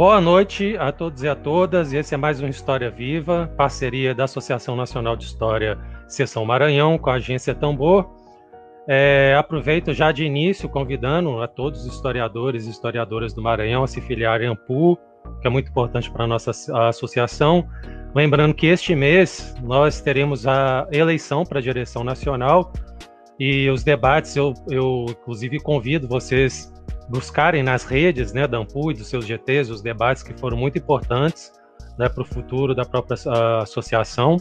Boa noite a todos e a todas. Esse é mais um História Viva, parceria da Associação Nacional de História Seção Maranhão com a agência Tambor. É, aproveito já de início convidando a todos os historiadores e historiadoras do Maranhão a se filiarem à AMPU, que é muito importante para a nossa associação. Lembrando que este mês nós teremos a eleição para a direção nacional e os debates, eu, eu inclusive convido vocês buscarem nas redes né, da Ampu e dos seus GTs os debates que foram muito importantes né, para o futuro da própria associação.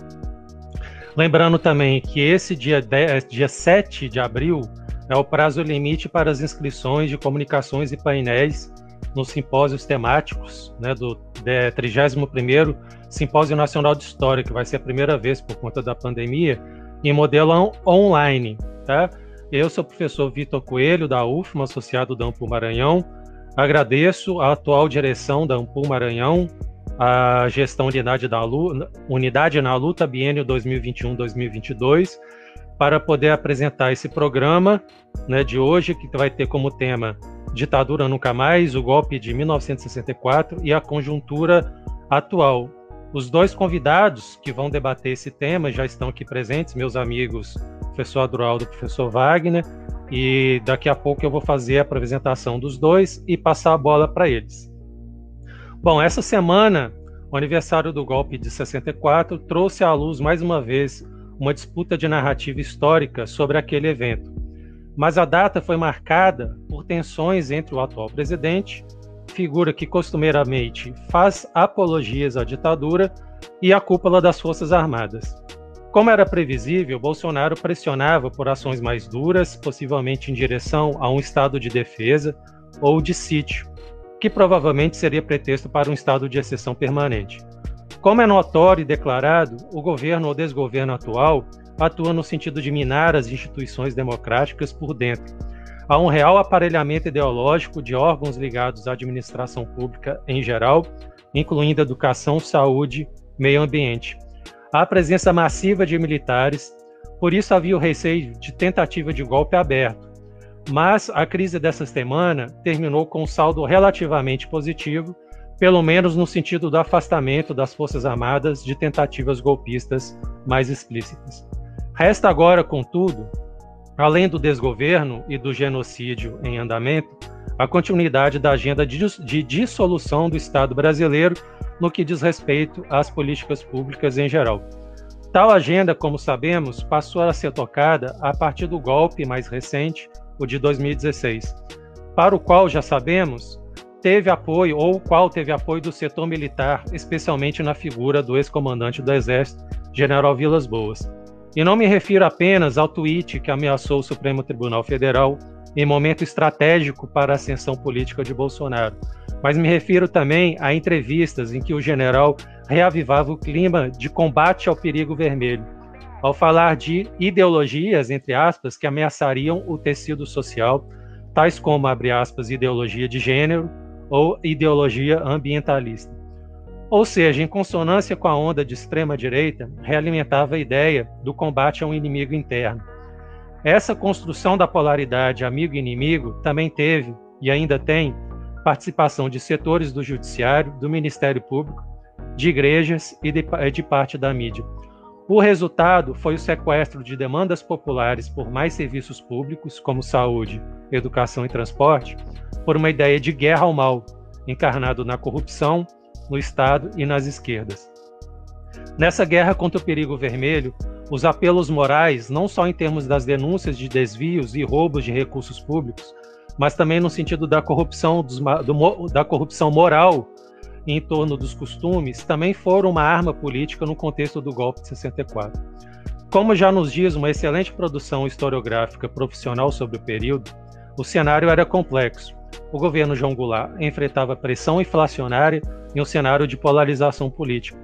Lembrando também que esse dia, 10, dia 7 de abril é o prazo limite para as inscrições de comunicações e painéis nos simpósios temáticos né, do 31º Simpósio Nacional de História, que vai ser a primeira vez por conta da pandemia, em modelo online. Tá? Eu sou o professor Vitor Coelho, da UFMA, associado da Ampul Maranhão. Agradeço a atual direção da Ampul Maranhão, a gestão unidade, da luta, unidade na luta biênio 2021-2022, para poder apresentar esse programa né, de hoje, que vai ter como tema Ditadura Nunca Mais, o golpe de 1964 e a conjuntura atual. Os dois convidados que vão debater esse tema já estão aqui presentes, meus amigos professor Adroaldo e professor Wagner, e daqui a pouco eu vou fazer a apresentação dos dois e passar a bola para eles. Bom, essa semana, o aniversário do golpe de 64 trouxe à luz mais uma vez uma disputa de narrativa histórica sobre aquele evento. Mas a data foi marcada por tensões entre o atual presidente, figura que costumeiramente faz apologias à ditadura, e a cúpula das Forças Armadas. Como era previsível, Bolsonaro pressionava por ações mais duras, possivelmente em direção a um estado de defesa ou de sítio, que provavelmente seria pretexto para um estado de exceção permanente. Como é notório e declarado, o governo ou desgoverno atual atua no sentido de minar as instituições democráticas por dentro. Há um real aparelhamento ideológico de órgãos ligados à administração pública em geral, incluindo educação, saúde, meio ambiente a presença massiva de militares, por isso havia o receio de tentativa de golpe aberto. Mas a crise dessa semana terminou com um saldo relativamente positivo, pelo menos no sentido do afastamento das Forças Armadas de tentativas golpistas mais explícitas. Resta agora, contudo, além do desgoverno e do genocídio em andamento, a continuidade da agenda de dissolução do Estado brasileiro no que diz respeito às políticas públicas em geral. Tal agenda, como sabemos, passou a ser tocada a partir do golpe mais recente, o de 2016, para o qual já sabemos teve apoio ou qual teve apoio do setor militar, especialmente na figura do ex-comandante do Exército, General Vilas Boas. E não me refiro apenas ao tweet que ameaçou o Supremo Tribunal Federal em momento estratégico para a ascensão política de Bolsonaro, mas me refiro também a entrevistas em que o general reavivava o clima de combate ao perigo vermelho, ao falar de ideologias, entre aspas, que ameaçariam o tecido social, tais como, abre aspas, ideologia de gênero ou ideologia ambientalista. Ou seja, em consonância com a onda de extrema-direita, realimentava a ideia do combate a um inimigo interno. Essa construção da polaridade amigo-inimigo também teve, e ainda tem, participação de setores do Judiciário, do Ministério Público, de igrejas e de, de parte da mídia. O resultado foi o sequestro de demandas populares por mais serviços públicos, como saúde, educação e transporte, por uma ideia de guerra ao mal, encarnado na corrupção, no Estado e nas esquerdas. Nessa guerra contra o perigo vermelho, os apelos morais, não só em termos das denúncias de desvios e roubos de recursos públicos, mas também no sentido da corrupção, dos, do, da corrupção moral em torno dos costumes, também foram uma arma política no contexto do golpe de 64. Como já nos diz uma excelente produção historiográfica profissional sobre o período, o cenário era complexo. O governo João Goulart enfrentava pressão inflacionária e um cenário de polarização política.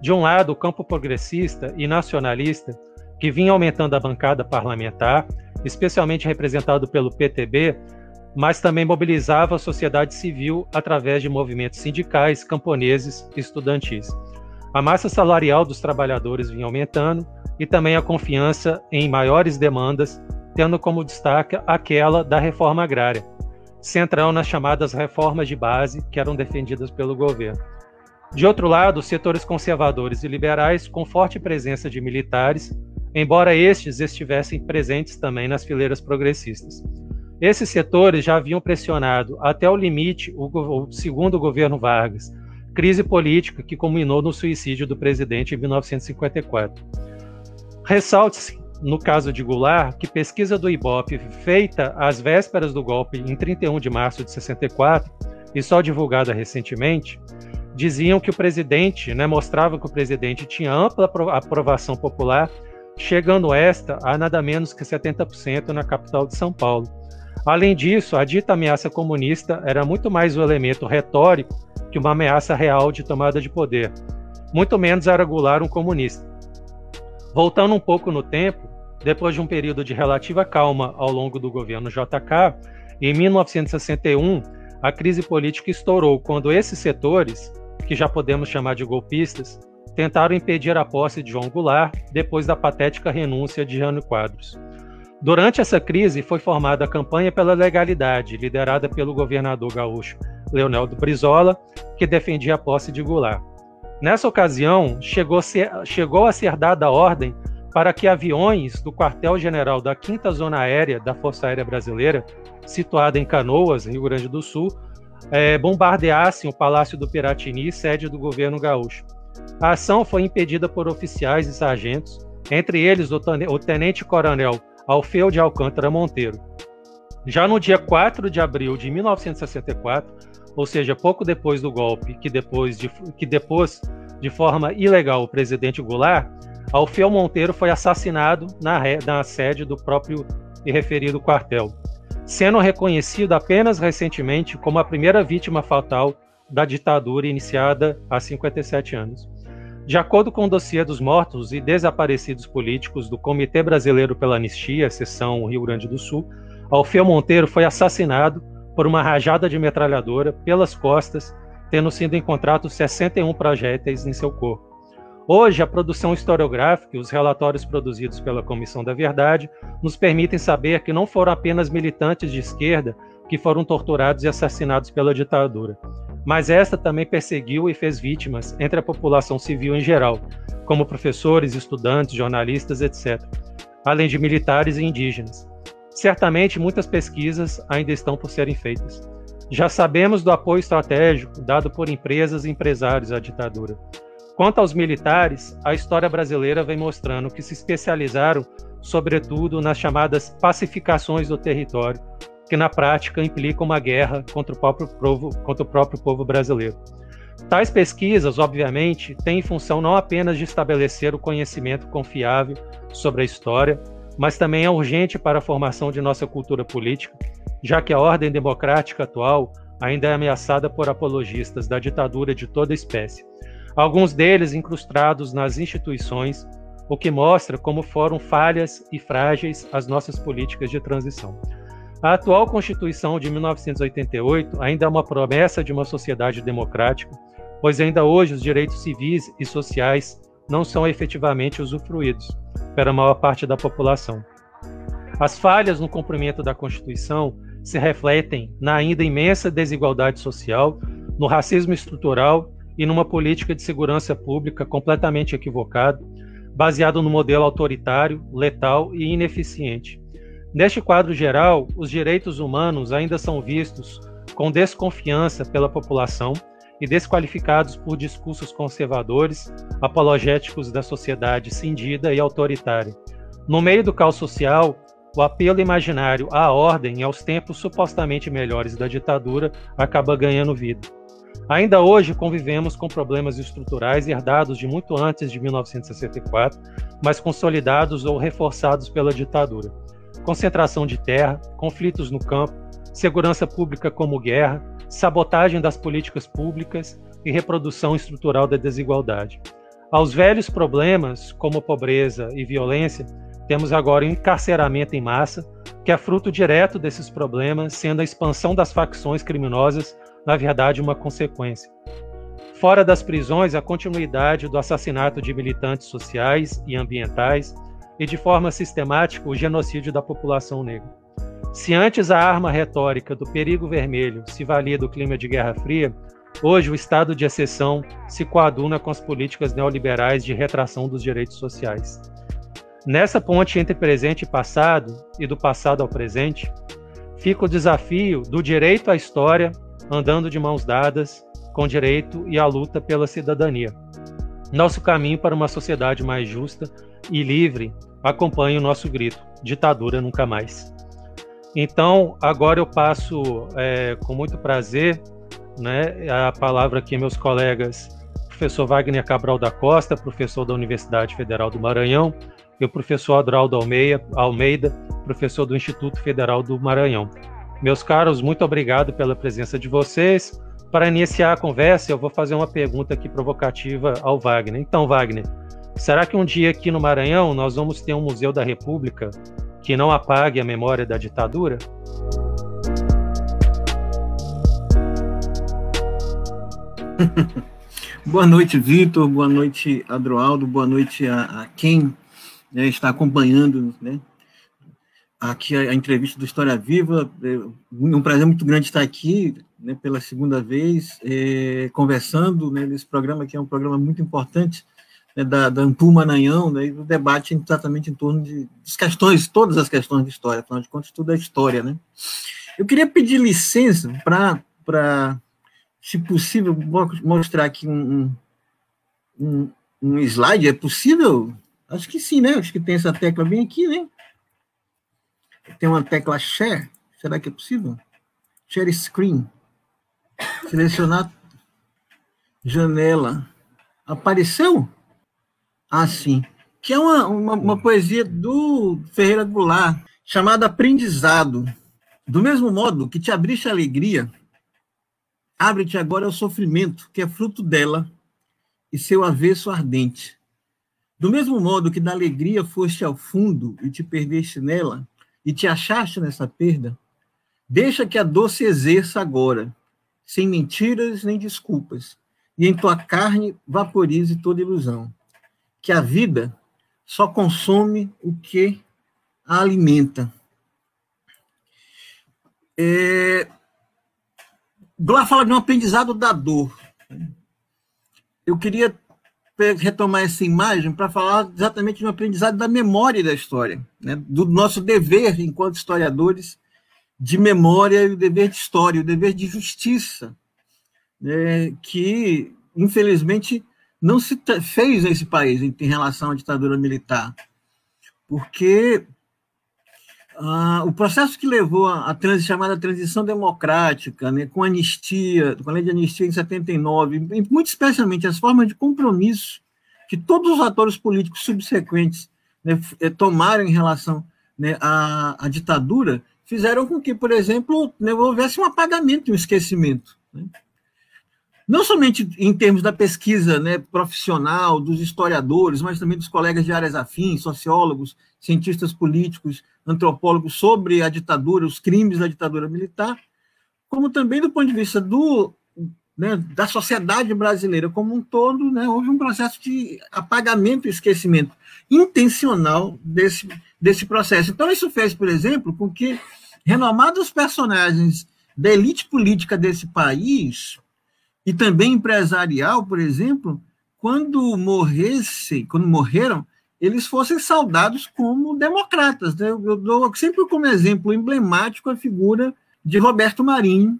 De um lado, o campo progressista e nacionalista, que vinha aumentando a bancada parlamentar, especialmente representado pelo PTB, mas também mobilizava a sociedade civil através de movimentos sindicais, camponeses e estudantis. A massa salarial dos trabalhadores vinha aumentando e também a confiança em maiores demandas, tendo como destaque aquela da reforma agrária. Central nas chamadas reformas de base que eram defendidas pelo governo. De outro lado, setores conservadores e liberais, com forte presença de militares, embora estes estivessem presentes também nas fileiras progressistas. Esses setores já haviam pressionado até o limite o, o segundo governo Vargas, crise política que culminou no suicídio do presidente em 1954. Ressalte-se, no caso de Goulart, que pesquisa do IBOP feita às vésperas do golpe em 31 de março de 64 e só divulgada recentemente, diziam que o presidente, né, mostrava que o presidente tinha ampla aprovação popular, chegando esta a nada menos que 70% na capital de São Paulo. Além disso, a dita ameaça comunista era muito mais um elemento retórico que uma ameaça real de tomada de poder. Muito menos era Goulart um comunista. Voltando um pouco no tempo, depois de um período de relativa calma ao longo do governo JK, em 1961, a crise política estourou quando esses setores, que já podemos chamar de golpistas, tentaram impedir a posse de João Goulart depois da patética renúncia de Jânio Quadros. Durante essa crise foi formada a campanha pela legalidade, liderada pelo governador gaúcho Leonel Brizola, que defendia a posse de Goulart. Nessa ocasião, chegou, ser, chegou a ser dada a ordem para que aviões do quartel-general da 5 Zona Aérea da Força Aérea Brasileira, situada em Canoas, Rio Grande do Sul, é, bombardeassem o Palácio do Piratini, sede do governo gaúcho. A ação foi impedida por oficiais e sargentos, entre eles o, tenente-coronel Alfeu de Alcântara Monteiro. Já no dia 4 de abril de 1964, ou seja, pouco depois do golpe que depois de, que depois, de forma ilegal o presidente Goulart, Alfeu Monteiro foi assassinado na, na sede do próprio e referido quartel, sendo reconhecido apenas recentemente como a primeira vítima fatal da ditadura iniciada há 57 anos. De acordo com o dossiê dos mortos e desaparecidos políticos do Comitê Brasileiro pela Anistia, seção Rio Grande do Sul, Alfeu Monteiro foi assassinado por uma rajada de metralhadora pelas costas, tendo sido encontrados 61 projéteis em seu corpo. Hoje, a produção historiográfica e os relatórios produzidos pela Comissão da Verdade nos permitem saber que não foram apenas militantes de esquerda que foram torturados e assassinados pela ditadura, mas esta também perseguiu e fez vítimas entre a população civil em geral, como professores, estudantes, jornalistas, etc., além de militares e indígenas. Certamente muitas pesquisas ainda estão por serem feitas. Já sabemos do apoio estratégico dado por empresas e empresários à ditadura. Quanto aos militares, a história brasileira vem mostrando que se especializaram, sobretudo, nas chamadas pacificações do território, que na prática implicam uma guerra contra o próprio povo, contra o próprio povo brasileiro. Tais pesquisas, obviamente, têm função não apenas de estabelecer o conhecimento confiável sobre a história, mas também é urgente para a formação de nossa cultura política, já que a ordem democrática atual ainda é ameaçada por apologistas da ditadura de toda espécie alguns deles incrustados nas instituições, o que mostra como foram falhas e frágeis as nossas políticas de transição. A atual Constituição de 1988 ainda é uma promessa de uma sociedade democrática, pois ainda hoje os direitos civis e sociais não são efetivamente usufruídos pela maior parte da população. As falhas no cumprimento da Constituição se refletem na ainda imensa desigualdade social, no racismo estrutural e numa política de segurança pública completamente equivocada, baseado no modelo autoritário, letal e ineficiente. Neste quadro geral, os direitos humanos ainda são vistos com desconfiança pela população e desqualificados por discursos conservadores, apologéticos da sociedade cindida e autoritária. No meio do caos social, o apelo imaginário à ordem e aos tempos supostamente melhores da ditadura acaba ganhando vida. Ainda hoje convivemos com problemas estruturais herdados de muito antes de 1964, mas consolidados ou reforçados pela ditadura. Concentração de terra, conflitos no campo, segurança pública como guerra, sabotagem das políticas públicas e reprodução estrutural da desigualdade. Aos velhos problemas, como pobreza e violência, temos agora o encarceramento em massa, que é fruto direto desses problemas, sendo a expansão das facções criminosas na verdade, uma consequência. Fora das prisões, a continuidade do assassinato de militantes sociais e ambientais e, de forma sistemática, o genocídio da população negra. Se antes a arma retórica do perigo vermelho se valia do clima de Guerra Fria, hoje o estado de exceção se coaduna com as políticas neoliberais de retração dos direitos sociais. Nessa ponte entre presente e passado, e do passado ao presente, fica o desafio do direito à história andando de mãos dadas com direito e a luta pela cidadania. Nosso caminho para uma sociedade mais justa e livre acompanha o nosso grito: ditadura nunca mais. Então, agora eu passo é, com muito prazer né, a palavra aqui meus colegas, professor Wagner Cabral da Costa, professor da Universidade Federal do Maranhão, e o professor Adraldo Almeida, professor do Instituto Federal do Maranhão. Meus caros, muito obrigado pela presença de vocês. Para iniciar a conversa, eu vou fazer uma pergunta aqui provocativa ao Wagner. Então, Wagner, será que um dia aqui no Maranhão nós vamos ter um Museu da República que não apague a memória da ditadura? boa noite, Vitor. Boa noite, Adroaldo. Boa noite a, a quem né, está acompanhando né, aqui a, a, entrevista do História Viva. É um prazer muito grande estar aqui né, pela segunda vez, é, conversando né, nesse programa, que é um programa muito importante né, da, da Ampul Maranhão, né, o debate exatamente em torno de, questões, todas as questões de história, afinal de contas, tudo é história. Né? Eu queria pedir licença para, se possível, mostrar aqui um, um, um slide. É possível? Acho que sim, né? Acho que tem essa tecla bem aqui, né? Tem uma tecla Share. Será que é possível? Share Screen. Selecionar janela. Apareceu? Ah, sim. Que é uma, uma, uma poesia do Ferreira Goulart, chamada Aprendizado. Do mesmo modo que te abriste a alegria, abre-te agora ao sofrimento, que é fruto dela, e seu avesso ardente. Do mesmo modo que da alegria foste ao fundo e te perdeste nela, e te achaste nessa perda, deixa que a dor se exerça agora, sem mentiras nem desculpas, e em tua carne vaporize toda ilusão. Que a vida só consome o que a alimenta. É... Glá fala de um aprendizado da dor. Eu queria retomar essa imagem para falar exatamente de um aprendizado da memória da história, né? do nosso dever enquanto historiadores de memória e o dever de história, o dever de justiça, né? que infelizmente não se fez nesse país em, em relação à ditadura militar, porque ah, o processo que levou trans, chamada transição democrática, né, com anistia, com a lei de anistia em 79, e muito especialmente as formas de compromisso que todos os atores políticos subsequentes né, eh, tomaram em relação né, à, à, ditadura, fizeram com que, por exemplo, né, houvesse um apagamento, um esquecimento. Né? Não somente em termos da pesquisa né, profissional, dos historiadores, mas também dos colegas de áreas afins, sociólogos, cientistas políticos, antropólogos, sobre a ditadura, os crimes da ditadura militar, como também do ponto de vista do, né, da sociedade brasileira como um todo, né, houve um processo de apagamento e esquecimento intencional desse, desse processo. Então, isso fez, por exemplo, com que renomados personagens da elite política desse país e também empresarial, por exemplo, quando morressem, quando morreram, eles fossem saudados como democratas. Né? Eu dou sempre como exemplo emblemático a figura de Roberto Marinho,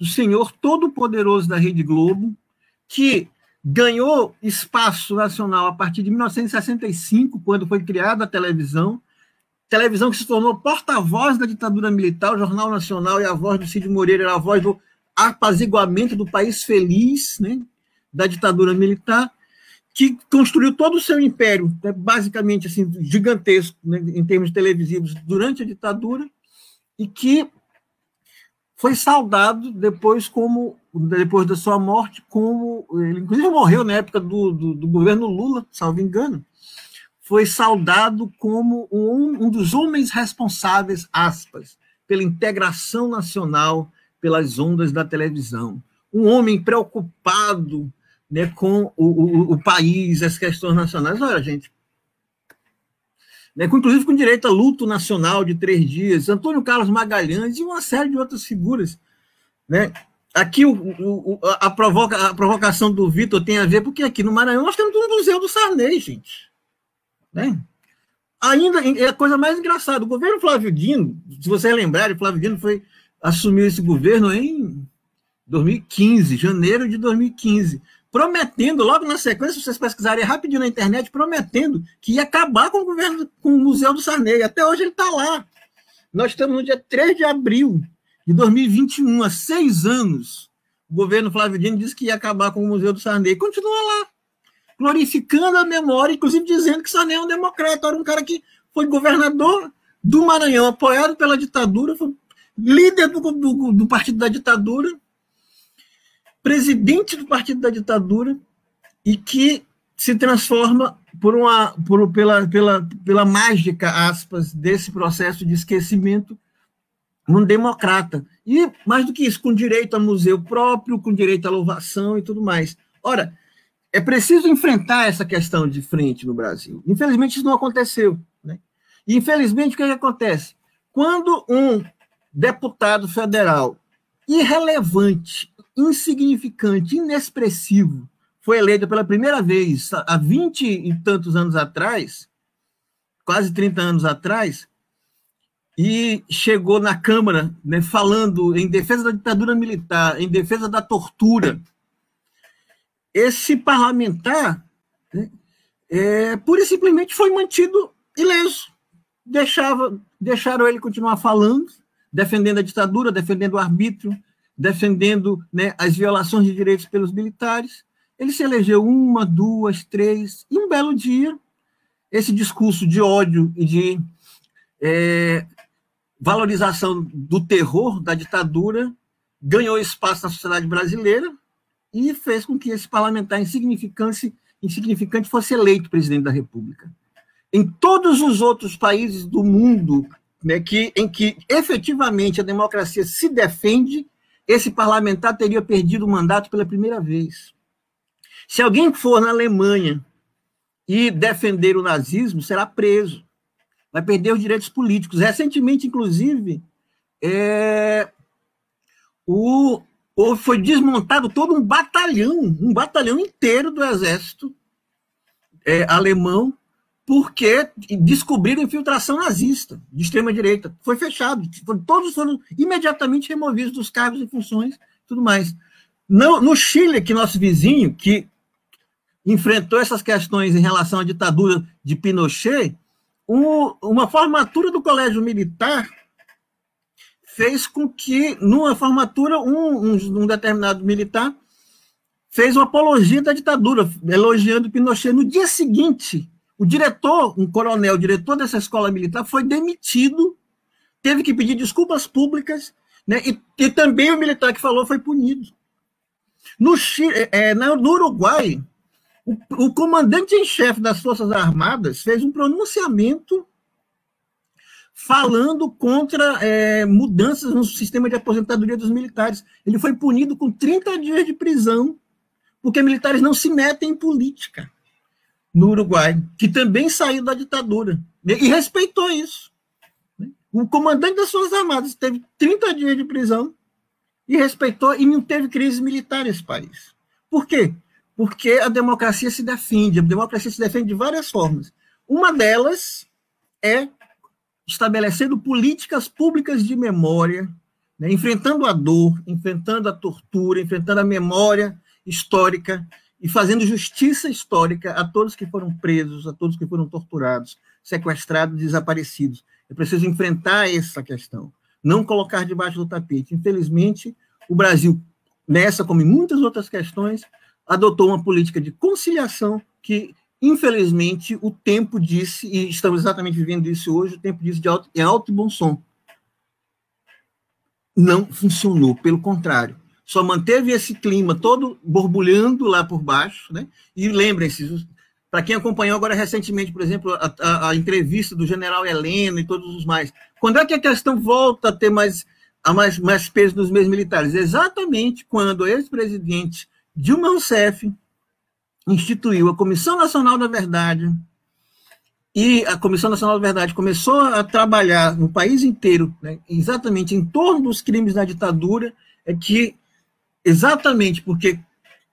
o senhor todo-poderoso da Rede Globo, que ganhou espaço nacional a partir de 1965, quando foi criada a televisão, televisão que se tornou porta-voz da ditadura militar, o Jornal Nacional e a voz do Cid Moreira era a voz do apaziguamento do país feliz, né, da ditadura militar, que construiu todo o seu império, né, basicamente assim gigantesco né, em termos televisivos durante a ditadura e que foi saudado depois como depois da sua morte como ele inclusive morreu na época do, do, do governo Lula, salvo engano, foi saudado como um, um dos homens responsáveis aspas pela integração nacional pelas ondas da televisão. Um homem preocupado né, com o, o, o país, as questões nacionais. Olha, gente, né, inclusive com direito a luto nacional de três dias, Antônio Carlos Magalhães e uma série de outras figuras. Né? Aqui o, o, a, provoca, a provocação do Vitor tem a ver, porque aqui no Maranhão nós temos um museu do Sarney, gente. Né? Ainda é a coisa mais engraçada. O governo Flávio Dino, se vocês lembrarem, Flávio Dino foi, assumiu esse governo em 2015, janeiro de 2015 prometendo, logo na sequência, se vocês pesquisarem rapidinho na internet, prometendo que ia acabar com o governo, com o Museu do Sarney. Até hoje ele está lá. Nós estamos no dia 3 de abril de 2021, há seis anos. O governo Flávio Dino disse que ia acabar com o Museu do Sarney. Continua lá, glorificando a memória, inclusive dizendo que Sarney é um democrata, era um cara que foi governador do Maranhão, apoiado pela ditadura, foi líder do, do, do partido da ditadura, presidente do partido da ditadura e que se transforma por uma, por, pela, pela, pela mágica, aspas, desse processo de esquecimento num democrata. E, mais do que isso, com direito a museu próprio, com direito à louvação e tudo mais. Ora, é preciso enfrentar essa questão de frente no Brasil. Infelizmente, isso não aconteceu. Né? E, infelizmente, o que, é que acontece? Quando um deputado federal irrelevante, insignificante, inexpressivo, foi eleito pela primeira vez há 20 e tantos anos atrás, quase 30 anos atrás, e chegou na Câmara né, falando em defesa da ditadura militar, em defesa da tortura. Esse parlamentar, né, é, pura e simplesmente foi mantido ileso. Deixava, deixaram ele continuar falando, defendendo a ditadura, defendendo o arbítrio, defendendo né, as violações de direitos pelos militares. Ele se elegeu uma, duas, três, e um belo dia, esse discurso de ódio e de é, valorização do terror, da ditadura, ganhou espaço na sociedade brasileira e fez com que esse parlamentar insignificante, insignificante fosse eleito presidente da República. Em todos os outros países do mundo né, que, em que efetivamente a democracia se defende, esse parlamentar teria perdido o mandato pela primeira vez. Se alguém for na Alemanha e defender o nazismo, será preso. Vai perder os direitos políticos. Recentemente, inclusive, é, o, foi desmontado todo um batalhão, um batalhão inteiro do exército é, alemão, porque descobriram infiltração nazista de extrema direita. Foi fechado, todos foram imediatamente removidos dos cargos e funções, tudo mais. No, no Chile, que nosso vizinho, que enfrentou essas questões em relação à ditadura de Pinochet, um, uma formatura do colégio militar fez com que, numa formatura, um, um, um determinado militar fez uma apologia da ditadura, elogiando Pinochet. No dia seguinte, o diretor, um coronel, diretor dessa escola militar, foi demitido, teve que pedir desculpas públicas, né? e, e também o militar que falou foi punido. No, é, é no Uruguai, o, o comandante em chefe das Forças Armadas fez um pronunciamento falando contra é, mudanças no sistema de aposentadoria dos militares. Ele foi punido com 30 dias de prisão, porque militares não se metem em política no Uruguai, que também saiu da ditadura e respeitou isso. O comandante das Forças Armadas teve 30 dias de prisão e respeitou e não teve crise militar nesse país. Por quê? Porque a democracia se defende, a democracia se defende de várias formas. Uma delas é estabelecendo políticas públicas de memória, né, enfrentando a dor, enfrentando a tortura, enfrentando a memória histórica e fazendo justiça histórica a todos que foram presos, a todos que foram torturados, sequestrados, desaparecidos. É preciso enfrentar essa questão, não colocar debaixo do tapete. Infelizmente, o Brasil, nessa como em muitas outras questões, adotou uma política de conciliação que, infelizmente, o tempo disse, e estamos exatamente vivendo isso hoje, o tempo disse de alto, é alto e bom som. Não funcionou, pelo contrário só manteve esse clima todo borbulhando lá por baixo, né? E lembrem-se, para quem acompanhou agora recentemente, por exemplo, a, a, a, entrevista do general Heleno e todos os mais, quando é que a questão volta a ter mais, a mais, mais peso nos meios militares? Exatamente quando o ex-presidente Dilma Rousseff instituiu a Comissão Nacional da Verdade, e a Comissão Nacional da Verdade começou a trabalhar no país inteiro, né, exatamente em torno dos crimes da ditadura, é que, exatamente porque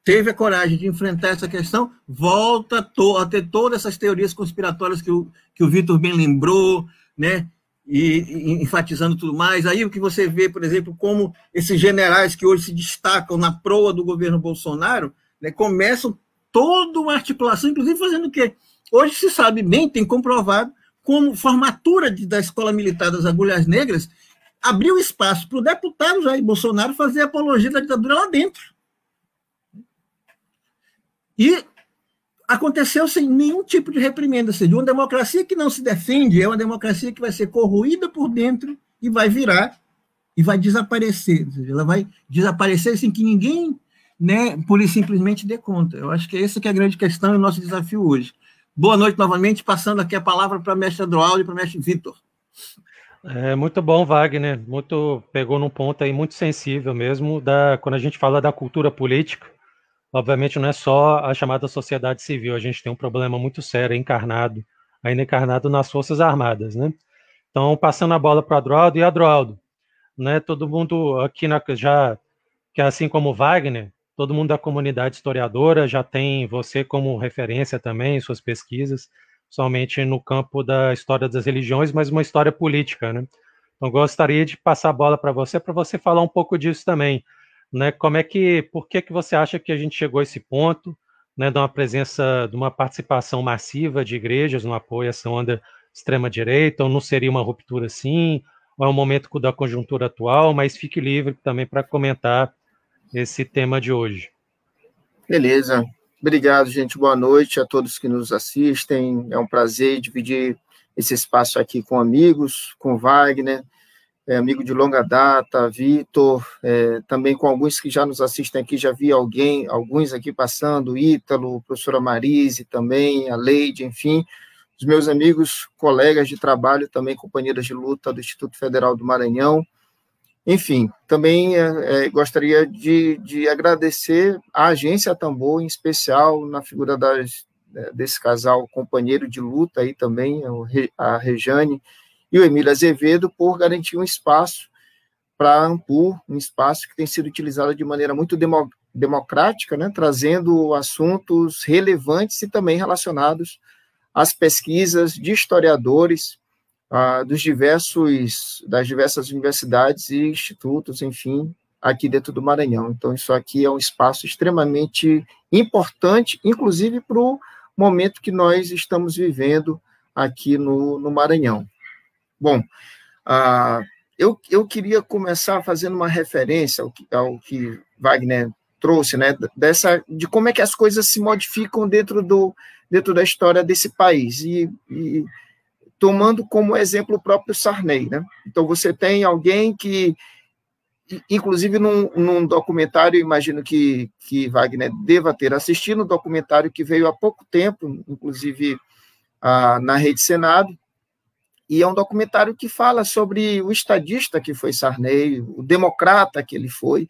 teve a coragem de enfrentar essa questão, volta a ter todas essas teorias conspiratórias que o, que o Vitor bem lembrou, né, e, e, enfatizando tudo mais. Aí o que você vê, por exemplo, como esses generais que hoje se destacam na proa do governo Bolsonaro, né, começam toda uma articulação, inclusive fazendo o quê? Hoje se sabe bem, tem comprovado, como formatura de, da Escola Militar das Agulhas Negras abriu espaço para o deputado Jair Bolsonaro fazer apologia da ditadura lá dentro. E aconteceu sem nenhum tipo de reprimenda. Ou seja, uma democracia que não se defende é uma democracia que vai ser corroída por dentro e vai virar e vai desaparecer. Ou seja, ela vai desaparecer sem que ninguém, né, por simplesmente dê conta. Eu acho que essa que é a grande questão e o nosso desafio hoje. Boa noite novamente, passando aqui a palavra para o mestre Adroaldo e para o mestre Vitor. É muito bom, Wagner. Muito pegou num ponto aí muito sensível mesmo da quando a gente fala da cultura política obviamente não é só a chamada sociedade civil, a gente tem um problema muito sério encarnado, ainda encarnado nas Forças Armadas, né? Então, passando a bola para o Adroaldo, e Adroaldo, né, todo mundo aqui na, já, que assim como Wagner, todo mundo da comunidade historiadora já tem você como referência também em suas pesquisas, somente no campo da história das religiões, mas uma história política, né? Então, gostaria de passar a bola para você, para você falar um pouco disso também, né? Como é que, por que que você acha que a gente chegou a esse ponto, né, de uma presença, de uma participação massiva de igrejas no apoio a essa onda extrema direita, ou não seria uma ruptura assim, ou é um momento da conjuntura atual, mas fique livre também para comentar esse tema de hoje. Beleza. Obrigado, gente. Boa noite a todos que nos assistem. É um prazer dividir esse espaço aqui com amigos, com Wagner, é, amigo de longa data, Vitor, é, também com alguns que já nos assistem aqui, já vi alguém, alguns aqui passando, Ítalo, professora Marise também, a Leide, enfim, os meus amigos, colegas de trabalho, também companheiras de luta do Instituto Federal do Maranhão, enfim, também é, é gostaria de, de agradecer à agência Tambor, em especial na figura das, é, desse casal companheiro de luta aí também, a Rejane, e o Emílio Azevedo por garantir um espaço para a Ampur, um espaço que tem sido utilizado de maneira muito demo, democrática, né, trazendo assuntos relevantes e também relacionados às pesquisas de historiadores ah, dos diversos das diversas universidades e institutos, enfim, aqui dentro do Maranhão. Então, isso aqui é um espaço extremamente importante, inclusive para o momento que nós estamos vivendo aqui no, no Maranhão. Bom, uh, eu, eu queria começar fazendo uma referência ao que, ao que Wagner trouxe, né, dessa, de como é que as coisas se modificam dentro, do, dentro da história desse país, e, e tomando como exemplo o próprio Sarney. Né? Então, você tem alguém que, inclusive num, num documentário, imagino que, que Wagner deva ter assistido, um documentário que veio há pouco tempo, inclusive ah, na Rede Senado, e é um documentário que fala sobre o estadista que foi Sarney, o democrata que ele foi.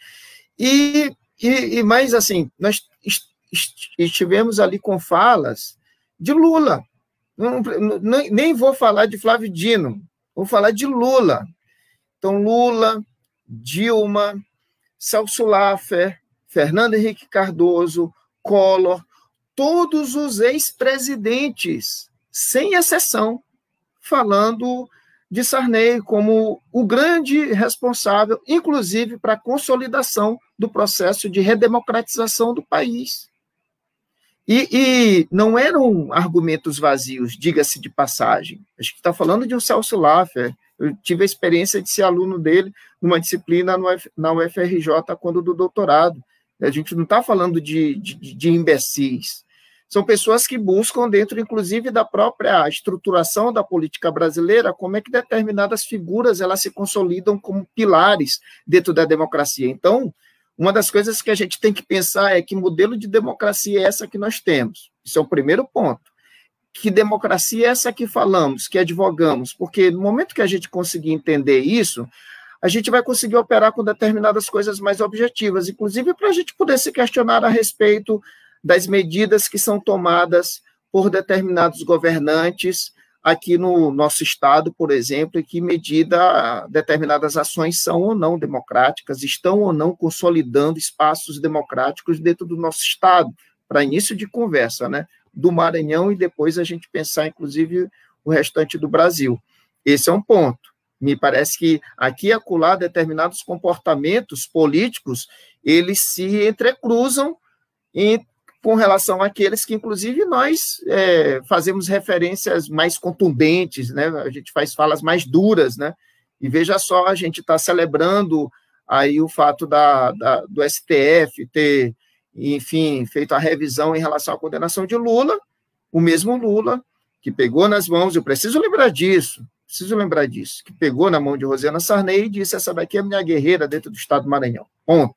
E, e, e mais assim, nós estivemos ali com falas de Lula. Não, nem vou falar de Flávio Dino, vou falar de Lula. Então, Lula, Dilma, Celso Laffer, Fernando Henrique Cardoso, Collor, todos os ex-presidentes, sem exceção, falando de Sarney como o grande responsável, inclusive para a consolidação do processo de redemocratização do país. E, e não eram argumentos vazios, diga-se de passagem. A gente está falando de um Celso Laffer. Eu tive a experiência de ser aluno dele numa disciplina na UFRJ quando do doutorado. A gente não está falando de, de, de imbecis. São pessoas que buscam, dentro, inclusive, da própria estruturação da política brasileira, como é que determinadas figuras elas se consolidam como pilares dentro da democracia. Então, uma das coisas que a gente tem que pensar é que modelo de democracia é essa que nós temos. Isso é o primeiro ponto. Que democracia é essa que falamos, que advogamos? Porque no momento que a gente conseguir entender isso, a gente vai conseguir operar com determinadas coisas mais objetivas, inclusive para a gente poder se questionar a respeito das medidas que são tomadas por determinados governantes aqui no nosso estado, por exemplo, em que medida determinadas ações são ou não democráticas, estão ou não consolidando espaços democráticos dentro do nosso estado, para início de conversa, né? Do Maranhão e depois a gente pensar, inclusive, o restante do Brasil. Esse é um ponto. Me parece que aqui e acolá determinados comportamentos políticos, eles se entrecruzam em com relação àqueles que, inclusive, nós é, fazemos referências mais contundentes, né? A gente faz falas mais duras, né? E veja só, a gente está celebrando aí o fato da, da, do STF ter, enfim, feito a revisão em relação à condenação de Lula, o mesmo Lula que pegou nas mãos, eu preciso lembrar disso, preciso lembrar disso, que pegou na mão de Rosana Sarney e disse, essa daqui é minha guerreira dentro do Estado do Maranhão, ponto.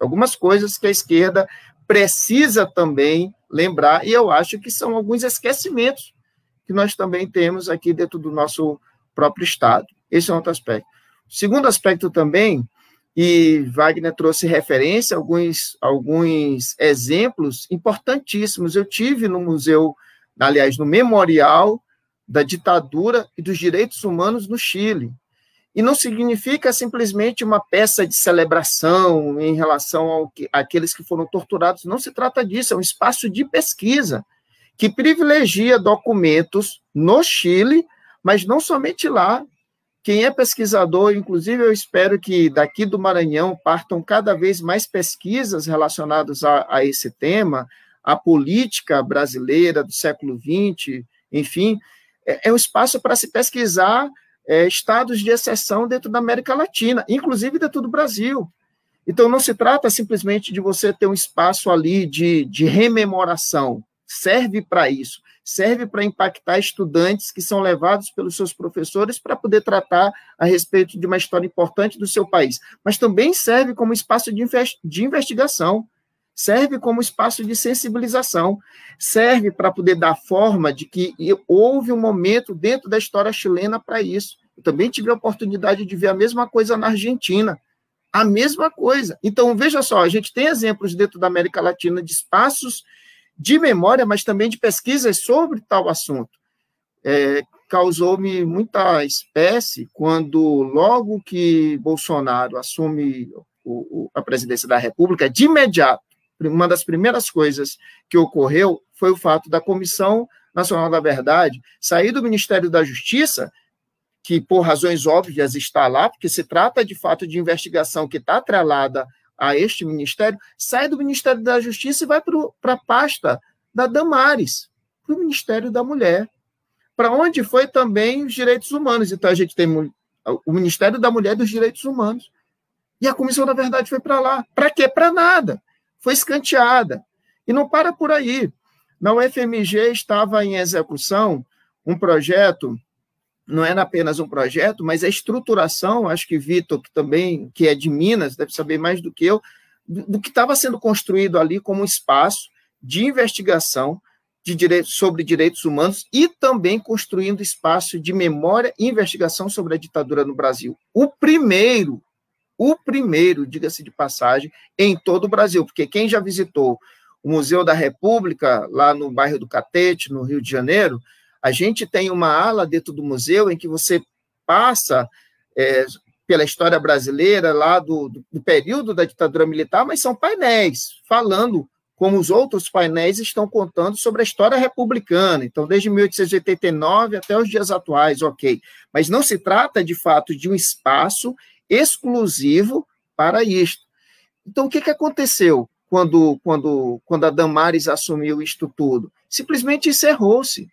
Algumas coisas que a esquerda precisa também lembrar, e eu acho que são alguns esquecimentos que nós também temos aqui dentro do nosso próprio Estado. Esse é outro aspecto. Segundo aspecto também, e Wagner trouxe referência, alguns, alguns exemplos importantíssimos. Eu tive no museu, aliás, no memorial da ditadura e dos direitos humanos no Chile. E não significa simplesmente uma peça de celebração em relação ao que, àqueles que foram torturados. Não se trata disso, é um espaço de pesquisa que privilegia documentos no Chile, mas não somente lá. Quem é pesquisador, inclusive eu espero que daqui do Maranhão partam cada vez mais pesquisas relacionadas a, a esse tema, a política brasileira do século XX, enfim, é, é um espaço para se pesquisar é, estados de exceção dentro da América Latina, inclusive dentro do Brasil. Então, não se trata simplesmente de você ter um espaço ali de, de rememoração, serve para isso, serve para impactar estudantes que são levados pelos seus professores para poder tratar a respeito de uma história importante do seu país, mas também serve como espaço de, de investigação, serve como espaço de sensibilização, serve para poder dar forma de que houve um momento dentro da história chilena para isso. Eu também tive a oportunidade de ver a mesma coisa na Argentina. A mesma coisa. Então, veja só, a gente tem exemplos dentro da América Latina de espaços de memória, mas também de pesquisas sobre tal assunto. É, Causou-me muita espécie quando, logo que Bolsonaro assume o, o, a presidência da República, de imediato, uma das primeiras coisas que ocorreu foi o fato da Comissão Nacional da Verdade sair do Ministério da Justiça, que por razões óbvias está lá, porque se trata de fato de investigação que está atrelada a este ministério, sai do Ministério da Justiça e vai para a pasta da Damares, para o Ministério da Mulher, para onde foi também os direitos humanos. Então a gente tem o Ministério da Mulher e dos Direitos Humanos. E a Comissão da Verdade foi para lá. Para quê? Para nada foi escanteada. E não para por aí. Na UFMG estava em execução um projeto, não era apenas um projeto, mas a estruturação, acho que Vitor, que também que é de Minas, deve saber mais do que eu, do que estava sendo construído ali como um espaço de investigação de sobre direitos humanos e também construindo espaço de memória e investigação sobre a ditadura no Brasil. O primeiro o primeiro, diga-se de passagem, em todo o Brasil, porque quem já visitou o Museu da República, lá no bairro do Catete, no Rio de Janeiro, a gente tem uma ala dentro do museu em que você passa é, pela história brasileira, lá do, do, do período da ditadura militar, mas são painéis falando como os outros painéis estão contando sobre a história republicana, então desde 1889 até os dias atuais, ok. Mas não se trata de fato de um espaço exclusivo para isto. Então, o que, que aconteceu quando, quando, quando a Damares assumiu isto tudo? Simplesmente encerrou-se.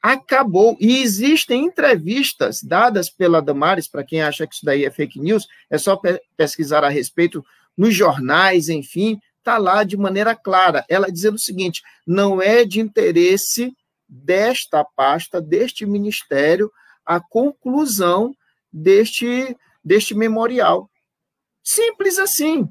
Acabou. E existem entrevistas dadas pela Damares, para quem acha que isso daí é fake news, é só pe pesquisar a respeito nos jornais, enfim, está lá de maneira clara. Ela dizendo o seguinte: não é de interesse desta pasta, deste ministério, a conclusão deste deste memorial. Simples assim.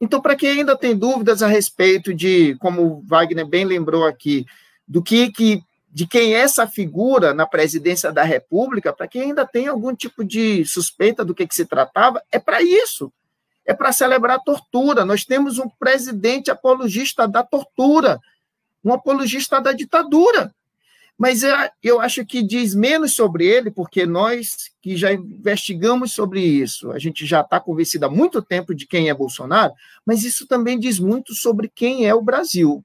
Então, para quem ainda tem dúvidas a respeito de, como Wagner bem lembrou aqui, do que, que de quem é essa figura na presidência da República, para quem ainda tem algum tipo de suspeita do que, que se tratava, é para isso. É para celebrar a tortura. Nós temos um presidente apologista da tortura, um apologista da ditadura. Mas eu acho que diz menos sobre ele, porque nós que já investigamos sobre isso, a gente já está convencido há muito tempo de quem é Bolsonaro, mas isso também diz muito sobre quem é o Brasil.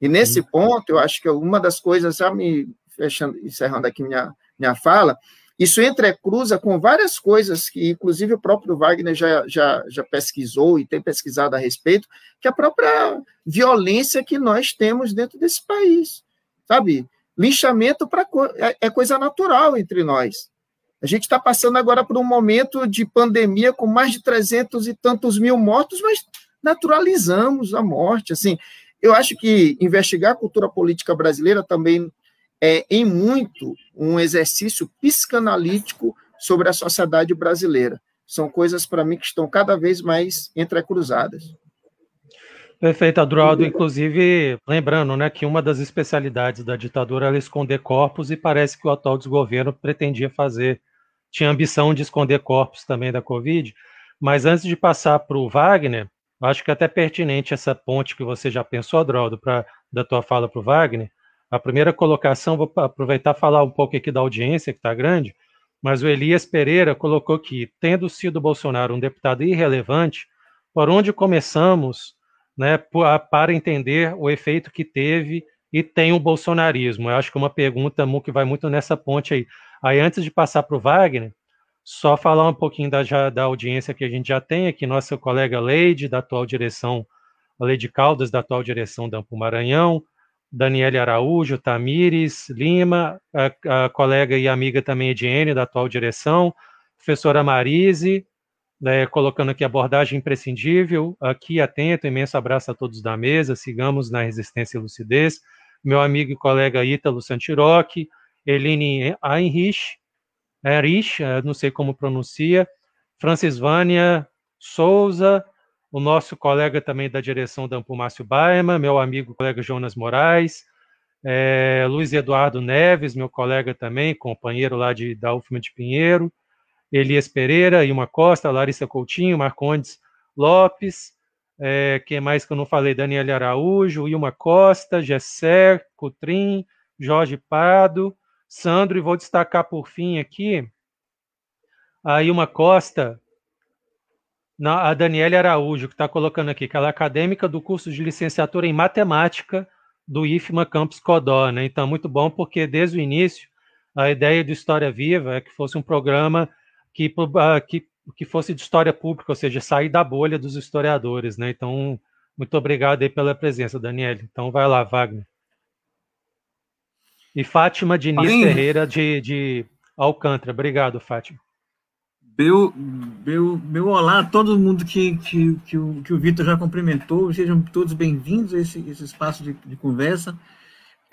E nesse ponto, eu acho que uma das coisas, já me fechando, encerrando aqui minha, minha fala, isso entrecruza com várias coisas que, inclusive, o próprio Wagner já, já, já pesquisou e tem pesquisado a respeito, que é a própria violência que nós temos dentro desse país, sabe? Linchamento pra, é, é coisa natural entre nós. A gente está passando agora por um momento de pandemia com mais de 300 e tantos mil mortos, mas naturalizamos a morte. Assim, eu acho que investigar a cultura política brasileira também é, em muito, um exercício psicanalítico sobre a sociedade brasileira. São coisas, para mim, que estão cada vez mais entrecruzadas. Perfeito, Adroaldo. Inclusive, lembrando né, que uma das especialidades da ditadura era esconder corpos, e parece que o atual desgoverno pretendia fazer, tinha ambição de esconder corpos também da Covid. Mas antes de passar para o Wagner, acho que é até pertinente essa ponte que você já pensou, Adroaldo, pra, da tua fala para o Wagner, a primeira colocação, vou aproveitar falar um pouco aqui da audiência, que está grande, mas o Elias Pereira colocou que, tendo sido Bolsonaro um deputado irrelevante, por onde começamos né, para entender o efeito que teve e tem o bolsonarismo? Eu acho que é uma pergunta que vai muito nessa ponte aí. Aí, antes de passar para o Wagner, só falar um pouquinho da, já, da audiência que a gente já tem aqui, nossa colega Leide, da atual direção, Leide Caldas, da atual direção da Ampo Maranhão, Daniele Araújo, Tamires Lima, a, a, colega e amiga também Ediene, da atual direção, professora Marise, né, colocando aqui abordagem imprescindível, aqui atento, imenso abraço a todos da mesa, sigamos na resistência e lucidez, meu amigo e colega Ítalo Santiroque, Eline Heinrich, Erich, não sei como pronuncia, Francis Vânia Souza, o nosso colega também da direção da Ampumácio Baima, meu amigo colega Jonas Moraes, é, Luiz Eduardo Neves, meu colega também, companheiro lá de, da UFMA de Pinheiro, Elias Pereira, Ilma Costa, Larissa Coutinho, Marcondes Lopes, é, quem mais que eu não falei? Daniel Araújo, Ilma Costa, Gesser, Cutrim, Jorge Pardo, Sandro, e vou destacar por fim aqui a Ilma Costa, a Daniela Araújo, que está colocando aqui, que ela é acadêmica do curso de licenciatura em matemática do IFMA Campus Codó, né? Então, muito bom, porque desde o início, a ideia do História Viva é que fosse um programa que, ah, que, que fosse de história pública, ou seja, sair da bolha dos historiadores, né? Então, muito obrigado aí pela presença, Daniela. Então, vai lá, Wagner. E Fátima Diniz Ferreira, de, de Alcântara. Obrigado, Fátima. Meu, meu, meu olá a todo mundo que, que, que o, que o Vitor já cumprimentou. Sejam todos bem-vindos a esse, esse espaço de, de conversa.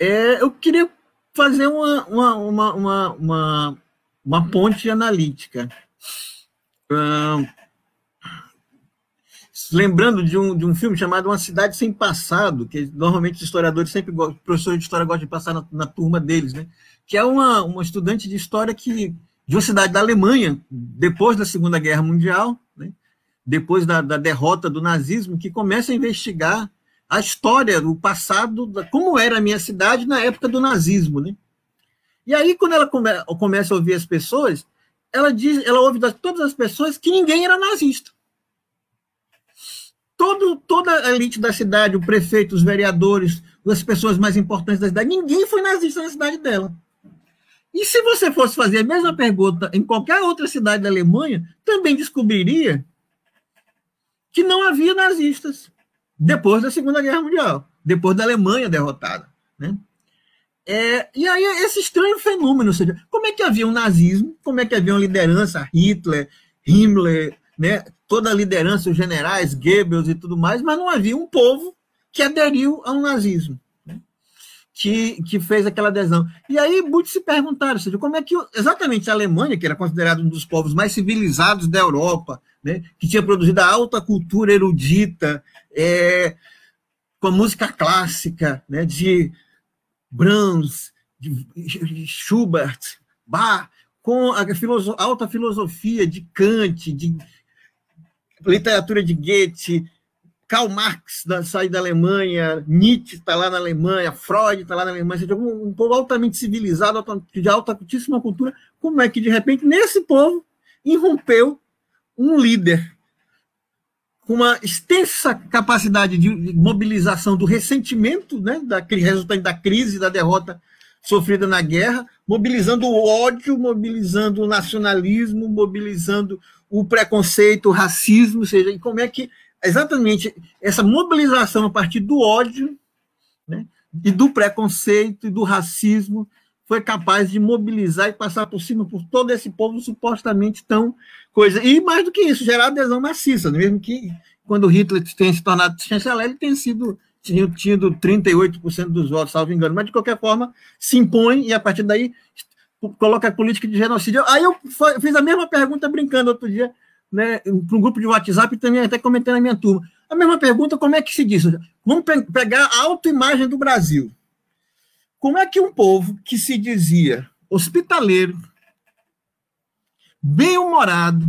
É, eu queria fazer uma, uma, uma, uma, uma, uma ponte analítica. Lembrando de um, de um filme chamado Uma Cidade Sem Passado, que normalmente os historiadores sempre gostam, professores de história gostam de passar na, na turma deles, né? que é uma, uma estudante de história que de uma cidade da Alemanha, depois da Segunda Guerra Mundial, né, depois da, da, derrota do nazismo, que começa a investigar a história, o passado, como era a minha cidade na época do nazismo. Né? E aí, quando ela come, começa a ouvir as pessoas, ela diz, ela ouve de todas as pessoas que ninguém era nazista. Todo, toda a elite da cidade, o prefeito, os vereadores, as pessoas mais importantes da cidade, ninguém foi nazista na cidade dela. E se você fosse fazer a mesma pergunta em qualquer outra cidade da Alemanha, também descobriria que não havia nazistas depois da Segunda Guerra Mundial, depois da Alemanha derrotada. Né? É, e aí esse estranho fenômeno, ou seja, como é que havia um nazismo, como é que havia uma liderança, Hitler, Himmler, né, toda a liderança, os generais, Goebbels e tudo mais, mas não havia um povo que aderiu ao nazismo que, que fez aquela adesão. E aí muitos se perguntaram, seja, como é que exatamente a Alemanha, que era considerada um dos povos mais civilizados da Europa, né, que tinha produzido a alta cultura erudita, é, com música clássica, né, de Brahms, Schubert, Bach, com a filoso alta filosofia de Kant, de literatura de Goethe, Karl Marx da, sai da Alemanha, Nietzsche está lá na Alemanha, Freud está lá na Alemanha, seja, um, um povo altamente civilizado, de alta, altíssima cultura, como é que, de repente, nesse povo irrompeu um líder uma extensa capacidade de mobilização do ressentimento, né, da, resultante da crise, da derrota sofrida na guerra, mobilizando o ódio, mobilizando o nacionalismo, mobilizando o preconceito, o racismo, ou seja, e como é que exatamente essa mobilização a partir do ódio né, e do preconceito e do racismo foi capaz de mobilizar e passar por cima por todo esse povo supostamente tão coisa. E mais do que isso, gerar adesão maciça, mesmo que quando Hitler tenha se tornado chanceler, ele tenha sido tinha tido 38% dos votos, salvo engano, mas de qualquer forma se impõe e a partir daí coloca a política de genocídio. Aí eu fiz a mesma pergunta brincando outro dia né, para um grupo de WhatsApp e também até comentei na minha turma. A mesma pergunta, como é que se diz? Vamos pegar a autoimagem do Brasil. Como é que um povo que se dizia hospitaleiro, bem-humorado,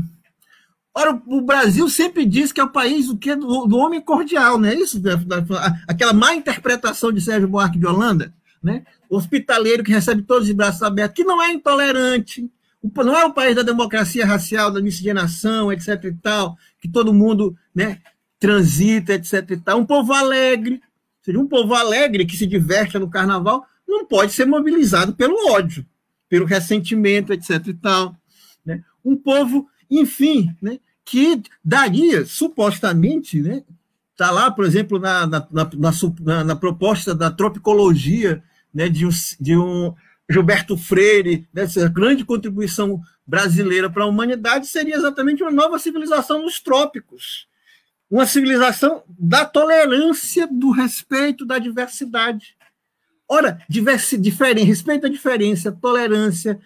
Ora, o Brasil sempre diz que é o país do, que, do, do homem cordial, não é isso? Aquela má interpretação de Sérgio Buarque de Holanda, né? hospitaleiro que recebe todos os braços abertos, que não é intolerante, não é o país da democracia racial, da miscigenação, etc. e tal, que todo mundo né, transita, etc. e tal. Um povo alegre, seja, um povo alegre que se diverte no carnaval, não pode ser mobilizado pelo ódio, pelo ressentimento, etc. e tal. Né? Um povo, enfim, né, que daria, supostamente, né, está lá, por exemplo, na, na, na, na, proposta da tropicologia né, de, um, de um Gilberto Freire, né, essa grande contribuição brasileira para a humanidade seria exatamente uma nova civilização nos trópicos. Uma civilização da tolerância, do respeito, da diversidade. Ora, diversi, diferente, respeito à diferença, tolerância,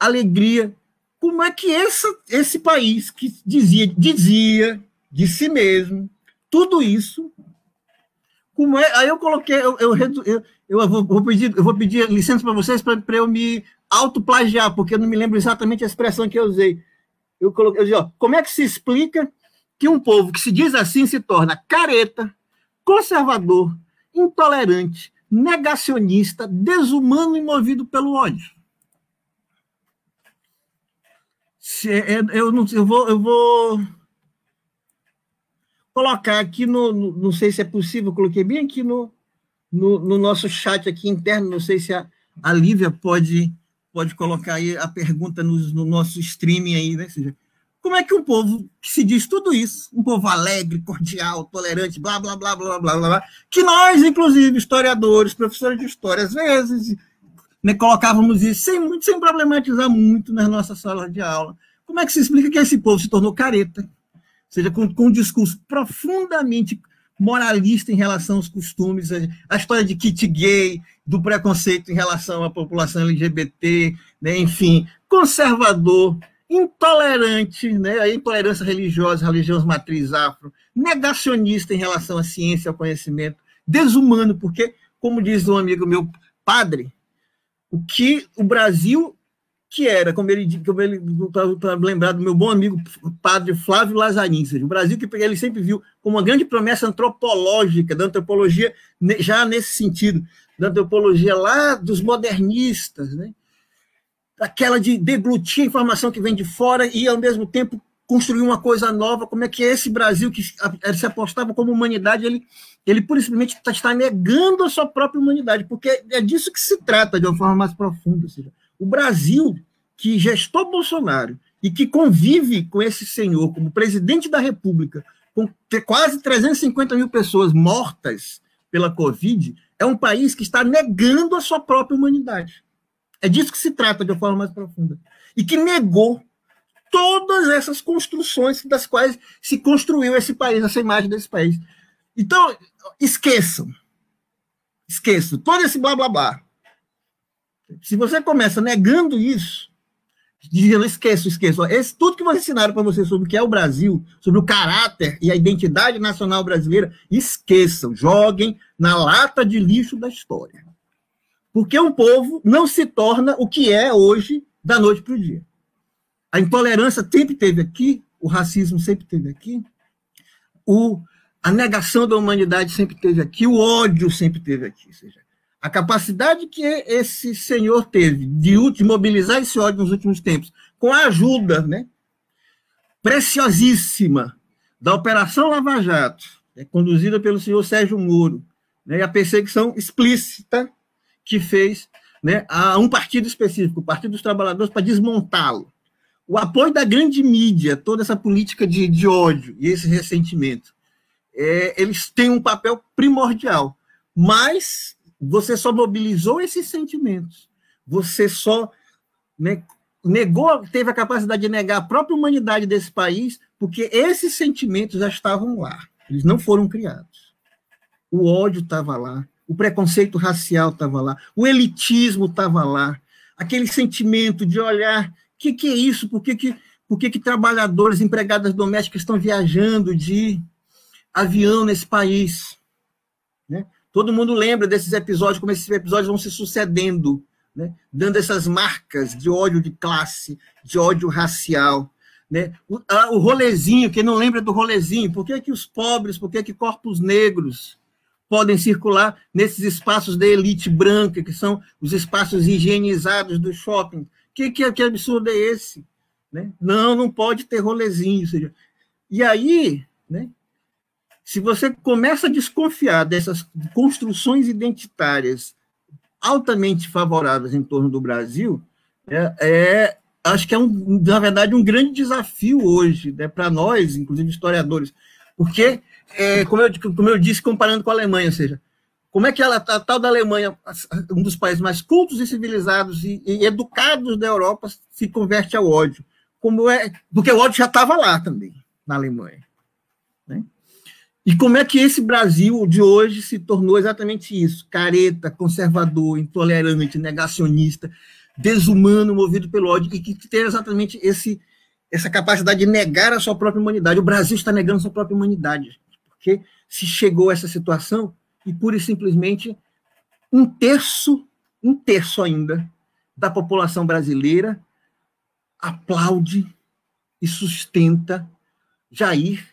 alegria. Como é que essa, esse país que dizia, dizia de si mesmo tudo isso, como é? Aí eu coloquei, eu, eu, eu, eu vou, vou, pedir, eu vou pedir licença para vocês para eu me autoplagiar, porque eu não me lembro exatamente a expressão que eu usei. Eu coloquei, eu disse, ó, como é que se explica que um povo que se diz assim se torna careta, conservador, intolerante, negacionista, desumano e movido pelo ódio? Se, é, eu, não, eu, vou, eu vou colocar aqui no, no, Não sei se é possível, coloquei bem aqui no, no, no nosso chat aqui interno, não sei se a, a Lívia pode, pode colocar aí a pergunta no, no nosso streaming aí, né? Seja, como é que um povo que se diz tudo isso, um povo alegre, cordial, tolerante, blá, blá, blá, blá, blá, blá, blá que nós, inclusive, historiadores, professores de história, às vezes, né, colocávamos isso sem, muito, sem problematizar muito nas nossas salas de aula. Como é que se explica que esse povo se tornou careta? Ou seja, com, com um discurso profundamente moralista em relação aos costumes, a história de kit gay, do preconceito em relação à população LGBT, né, enfim, conservador, intolerante, né, a intolerância religiosa, religiões matriz afro, negacionista em relação à ciência, ao conhecimento, desumano, porque, como diz um amigo meu, padre, o que o Brasil que era, como ele, como ele para lembrar do meu bom amigo padre Flávio Lazarin, o Brasil que ele sempre viu como uma grande promessa antropológica, da antropologia já nesse sentido, da antropologia lá dos modernistas, né? Aquela de deglutir informação que vem de fora e, ao mesmo tempo, construir uma coisa nova, como é que esse Brasil que se apostava como humanidade, ele, ele pura e simplesmente está, está negando a sua própria humanidade, porque é disso que se trata de uma forma mais profunda, ou seja, o Brasil, que gestou Bolsonaro e que convive com esse senhor como presidente da República, com quase 350 mil pessoas mortas pela Covid, é um país que está negando a sua própria humanidade. É disso que se trata de uma forma mais profunda. E que negou todas essas construções das quais se construiu esse país, essa imagem desse país. Então, esqueçam. Esqueçam. Todo esse blá blá blá. Se você começa negando isso, dizendo esqueço, esqueço, esse, tudo que vocês ensinaram para você sobre o que é o Brasil, sobre o caráter e a identidade nacional brasileira, esqueçam, joguem na lata de lixo da história. Porque um povo não se torna o que é hoje da noite para o dia. A intolerância sempre teve aqui, o racismo sempre teve aqui, o, a negação da humanidade sempre teve aqui, o ódio sempre teve aqui. Ou seja, a capacidade que esse senhor teve de mobilizar esse ódio nos últimos tempos, com a ajuda né, preciosíssima da Operação Lava Jato, né, conduzida pelo senhor Sérgio Moro, né, e a perseguição explícita que fez né, a um partido específico, o Partido dos Trabalhadores, para desmontá-lo. O apoio da grande mídia, toda essa política de, de ódio e esse ressentimento, é, eles têm um papel primordial. Mas você só mobilizou esses sentimentos, você só né, negou, teve a capacidade de negar a própria humanidade desse país, porque esses sentimentos já estavam lá, eles não foram criados. O ódio estava lá, o preconceito racial estava lá, o elitismo estava lá, aquele sentimento de olhar, o que, que é isso? Por que, que, por que, que trabalhadores, empregadas domésticas estão viajando de avião nesse país? Né? Todo mundo lembra desses episódios, como esses episódios vão se sucedendo, né? dando essas marcas de ódio de classe, de ódio racial. Né? O, a, o rolezinho, quem não lembra do rolezinho, por que, que os pobres, por que, que corpos negros podem circular nesses espaços da elite branca, que são os espaços higienizados do shopping? Que, que, que absurdo é esse? Né? Não, não pode ter rolezinho. Seja, e aí, né, se você começa a desconfiar dessas construções identitárias altamente favoráveis em torno do Brasil, é, é acho que é, um, na verdade, um grande desafio hoje né, para nós, inclusive historiadores, porque, é, como, eu, como eu disse, comparando com a Alemanha, ou seja, como é que ela, a tal da Alemanha, um dos países mais cultos e civilizados e, e educados da Europa, se converte ao ódio? Como é, porque o ódio já estava lá também, na Alemanha. Né? E como é que esse Brasil de hoje se tornou exatamente isso? Careta, conservador, intolerante, negacionista, desumano, movido pelo ódio, e que tem exatamente esse, essa capacidade de negar a sua própria humanidade. O Brasil está negando a sua própria humanidade, porque se chegou a essa situação e pura e simplesmente um terço, um terço ainda, da população brasileira aplaude e sustenta Jair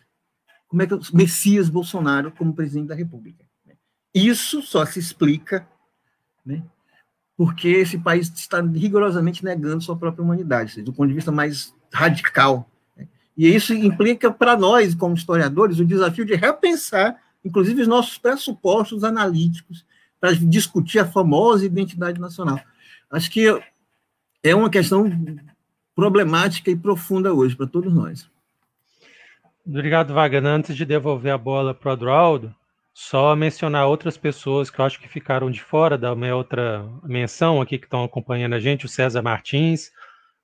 como é que Messias Bolsonaro como presidente da República. Né? Isso só se explica né, porque esse país está rigorosamente negando sua própria humanidade, do ponto de vista mais radical. E isso implica para nós, como historiadores, o desafio de repensar, inclusive, os nossos pressupostos analíticos para discutir a famosa identidade nacional. Acho que é uma questão problemática e profunda hoje para todos nós. Obrigado, Wagner. Antes de devolver a bola para o Adroaldo, só mencionar outras pessoas que eu acho que ficaram de fora da minha outra menção aqui que estão acompanhando a gente, o César Martins,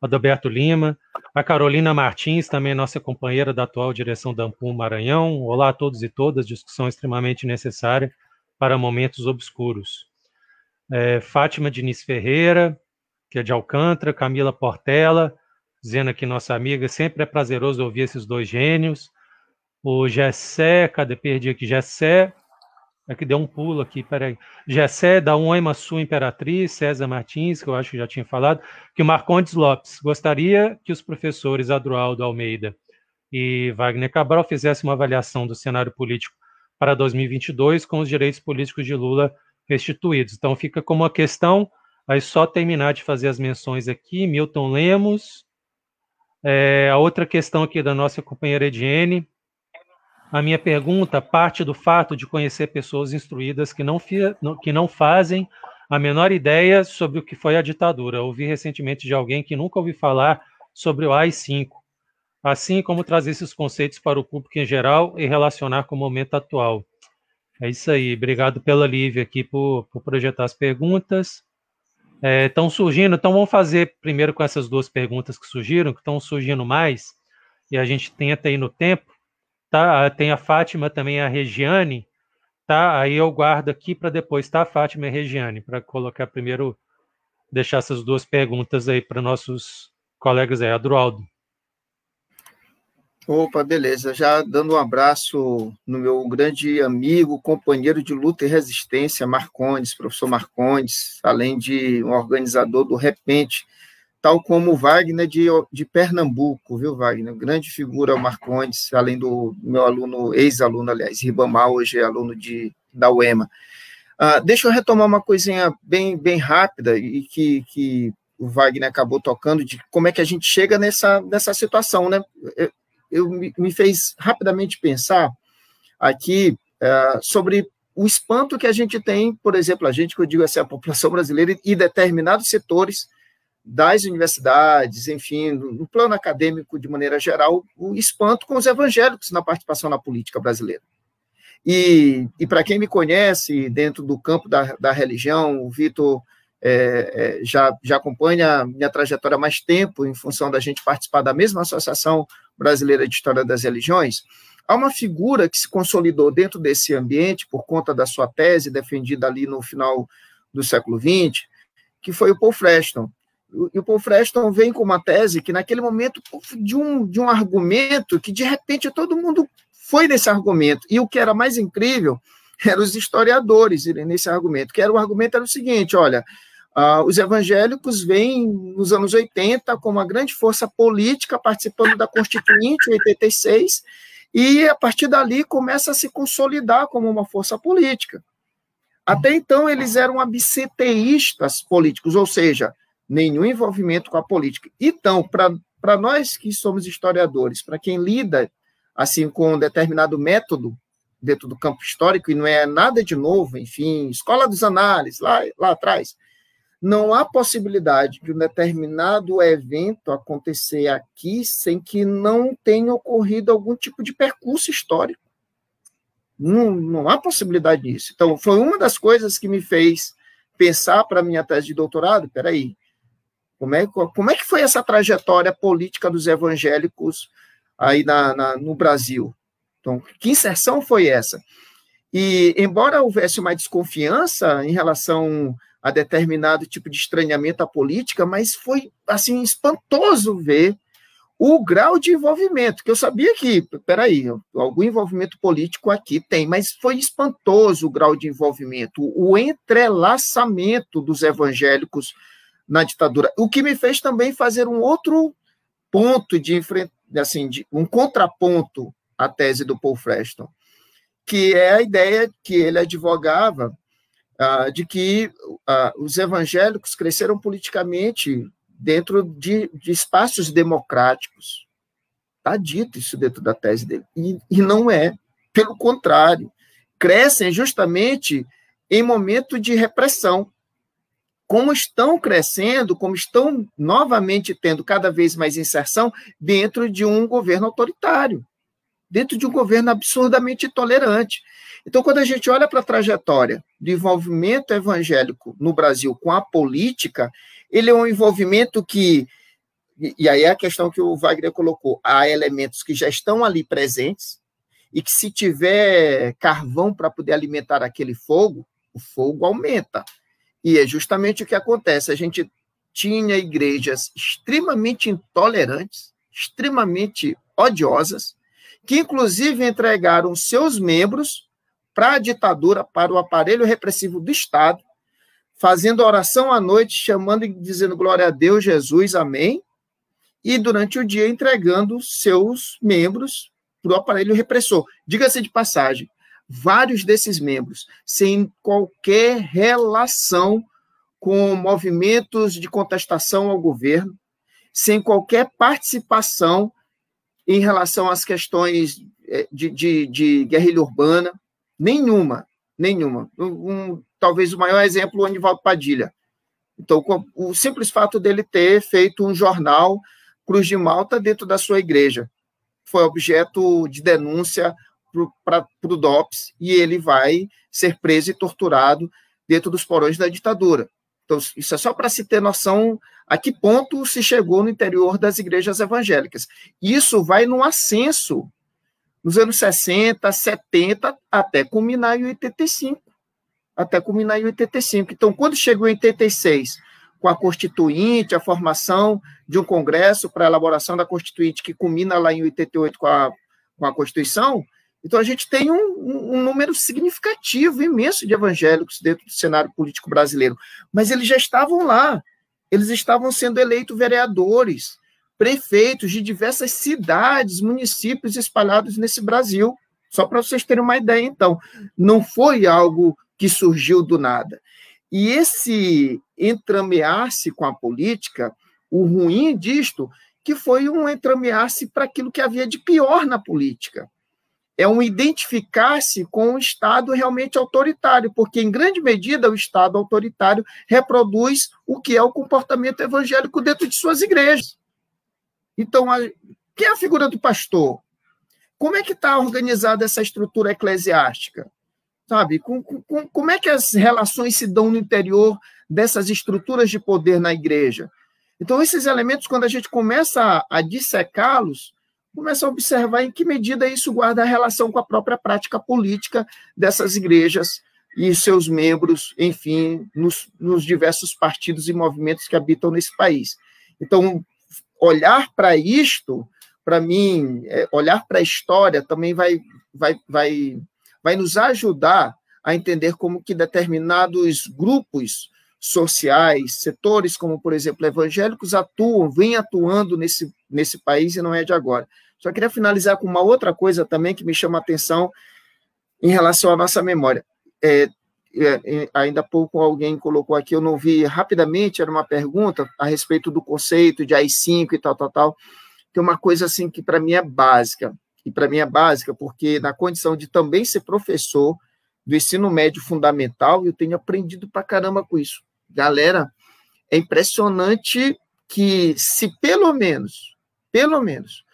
Adalberto Lima, a Carolina Martins, também nossa companheira da atual direção da Ampum Maranhão. Olá a todos e todas, discussão extremamente necessária para momentos obscuros. É, Fátima Diniz Ferreira, que é de Alcântara, Camila Portela, dizendo aqui nossa amiga, sempre é prazeroso ouvir esses dois gênios. O Gessé, cadê? Perdi aqui, Gessé, é que deu um pulo aqui, peraí. Gessé, da Uema Sul Imperatriz, César Martins, que eu acho que já tinha falado, que o Marcondes Lopes gostaria que os professores Adroaldo Almeida e Wagner Cabral fizessem uma avaliação do cenário político para 2022 com os direitos políticos de Lula restituídos. Então fica como uma questão, aí só terminar de fazer as menções aqui, Milton Lemos, é, a outra questão aqui da nossa companheira Ediene, a minha pergunta parte do fato de conhecer pessoas instruídas que não, que não fazem a menor ideia sobre o que foi a ditadura. Ouvi recentemente de alguém que nunca ouviu falar sobre o AI-5, assim como trazer esses conceitos para o público em geral e relacionar com o momento atual. É isso aí. Obrigado pela Lívia aqui por, por projetar as perguntas estão é, surgindo. Então, vamos fazer primeiro com essas duas perguntas que surgiram, que estão surgindo mais, e a gente tenta ir no tempo. Tá? Tem a Fátima também, a Regiane. Tá? Aí eu guardo aqui para depois, tá, Fátima e Regiane, para colocar primeiro, deixar essas duas perguntas aí para nossos colegas aí. Adroaldo. Opa, beleza. Já dando um abraço no meu grande amigo, companheiro de luta e resistência, Marcondes, professor Marcondes, além de um organizador do Repente, tal como Wagner de, de Pernambuco, viu, Wagner? Grande figura, Marcondes, além do meu aluno, ex-aluno, aliás, Ribamar, hoje é aluno de, da UEMA. Uh, deixa eu retomar uma coisinha bem, bem rápida e que, que o Wagner acabou tocando de como é que a gente chega nessa, nessa situação, né? Eu, eu me fez rapidamente pensar aqui uh, sobre o espanto que a gente tem, por exemplo, a gente, que eu digo assim, a população brasileira e determinados setores das universidades, enfim, no plano acadêmico de maneira geral, o espanto com os evangélicos na participação na política brasileira. E, e para quem me conhece dentro do campo da, da religião, o Vitor é, é, já, já acompanha minha trajetória há mais tempo, em função da gente participar da mesma Associação Brasileira de História das Religiões, há uma figura que se consolidou dentro desse ambiente por conta da sua tese defendida ali no final do século XX, que foi o Paul Freston. E o Paul Freston vem com uma tese que, naquele momento, de um, de um argumento que, de repente, todo mundo foi nesse argumento. E o que era mais incrível eram os historiadores nesse argumento, que era o argumento era o seguinte, olha, uh, os evangélicos vêm nos anos 80 com uma grande força política participando da Constituinte em 86, e a partir dali começa a se consolidar como uma força política. Até então eles eram absenteístas políticos, ou seja, nenhum envolvimento com a política. Então, para nós que somos historiadores, para quem lida assim com um determinado método dentro do campo histórico, e não é nada de novo, enfim, escola dos análises, lá, lá atrás, não há possibilidade de um determinado evento acontecer aqui sem que não tenha ocorrido algum tipo de percurso histórico. Não, não há possibilidade disso. Então, foi uma das coisas que me fez pensar para minha tese de doutorado, peraí, como é, como é que foi essa trajetória política dos evangélicos aí na, na, no Brasil. Então, que inserção foi essa? E, embora houvesse uma desconfiança em relação a determinado tipo de estranhamento à política, mas foi, assim, espantoso ver o grau de envolvimento, que eu sabia que, peraí, algum envolvimento político aqui tem, mas foi espantoso o grau de envolvimento, o entrelaçamento dos evangélicos na ditadura, o que me fez também fazer um outro ponto de enfrentamento, assim, de, um contraponto à tese do Paul Freston, que é a ideia que ele advogava ah, de que ah, os evangélicos cresceram politicamente dentro de, de espaços democráticos. Está dito isso dentro da tese dele. E, e não é. Pelo contrário, crescem justamente em momento de repressão como estão crescendo, como estão novamente tendo cada vez mais inserção dentro de um governo autoritário, dentro de um governo absurdamente intolerante. Então, quando a gente olha para a trajetória do envolvimento evangélico no Brasil com a política, ele é um envolvimento que, e aí é a questão que o Wagner colocou, há elementos que já estão ali presentes, e que se tiver carvão para poder alimentar aquele fogo, o fogo aumenta. E é justamente o que acontece. A gente tinha igrejas extremamente intolerantes, extremamente odiosas, que inclusive entregaram seus membros para a ditadura, para o aparelho repressivo do Estado, fazendo oração à noite, chamando e dizendo glória a Deus, Jesus, amém, e durante o dia entregando seus membros para o aparelho repressor. Diga-se de passagem, vários desses membros sem qualquer relação com movimentos de contestação ao governo, sem qualquer participação em relação às questões eh, de, de, de guerrilha urbana, nenhuma, nenhuma. Um, talvez o maior exemplo, o Anivaldo Padilha. Então, o simples fato dele ter feito um jornal Cruz de Malta dentro da sua igreja foi objeto de denúncia para o DOPS e ele vai ser preso e torturado dentro dos porões da ditadura. Então, isso é só para se ter noção a que ponto se chegou no interior das igrejas evangélicas. Isso vai no ascenso nos anos 60, 70, até culminar em 85. Até culminar em 85. Então, quando chegou em 86, com a Constituinte, a formação de um Congresso para a elaboração da Constituinte, que culmina lá em 88 com a, com a Constituição, então, a gente tem um, um, número significativo, imenso de evangélicos dentro do cenário político brasileiro, mas eles já estavam lá. Eles estavam sendo eleitos vereadores, prefeitos de diversas cidades, municípios espalhados nesse Brasil. Só para vocês terem uma ideia, então. Não foi algo que surgiu do nada. E esse entramear-se com a política, o ruim disto, que foi um entramear-se para aquilo que havia de pior na política. É um identificar-se com um Estado realmente autoritário, porque, em grande medida, o Estado autoritário reproduz o que é o comportamento evangélico dentro de suas igrejas. Então, a, quem é a figura do pastor? Como é que está organizada essa estrutura eclesiástica? Sabe? Com, com, como é que as relações se dão no interior dessas estruturas de poder na igreja? Então, esses elementos, quando a gente começa a, a dissecá-los, começa a observar em que medida isso guarda relação com a própria prática política dessas igrejas e seus membros, enfim, nos, nos diversos partidos e movimentos que habitam nesse país. Então, olhar para isto, para mim, é, olhar para a história também vai, vai, vai, vai nos ajudar a entender como que determinados grupos sociais, setores como, por exemplo, evangélicos atuam, vêm atuando nesse, nesse país e não é de agora. Só queria finalizar com uma outra coisa também que me chama a atenção em relação à nossa memória. É, é, é ainda há pouco alguém colocou aqui, eu não vi rapidamente, era uma pergunta a respeito do conceito de AI-5 e tal, tal, tal. Tem uma coisa assim que para mim é básica, e para mim é básica porque na condição de também ser professor do ensino médio fundamental, eu tenho aprendido para caramba com isso. Galera, é impressionante que se pelo menos, pelo menos,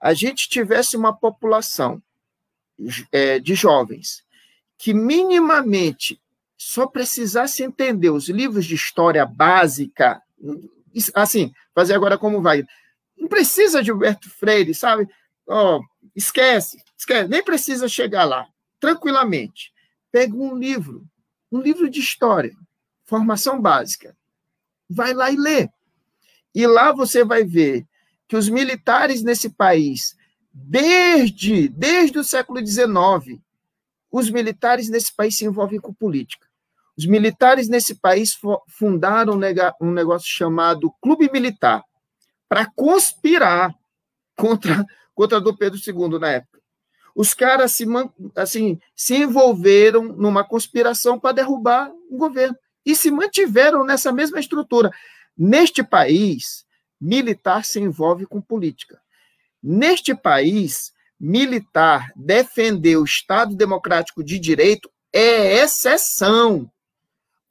a gente tivesse uma população é, de jovens que minimamente só precisasse entender os livros de história básica, assim, fazer agora como vai. Não precisa de Gilberto Freire, sabe? Oh, esquece, esquece, nem precisa chegar lá, tranquilamente. Pega um livro, um livro de história, formação básica. Vai lá e lê. E lá você vai ver que os militares nesse país, desde, desde o século XIX, os militares nesse país se envolvem com política. Os militares nesse país fundaram um negócio chamado Clube Militar para conspirar contra, contra Dom Pedro II na época. Os caras se, assim, se envolveram numa conspiração para derrubar o governo e se mantiveram nessa mesma estrutura. Neste país, militar se envolve com política. Neste país, militar defender o Estado democrático de direito é exceção.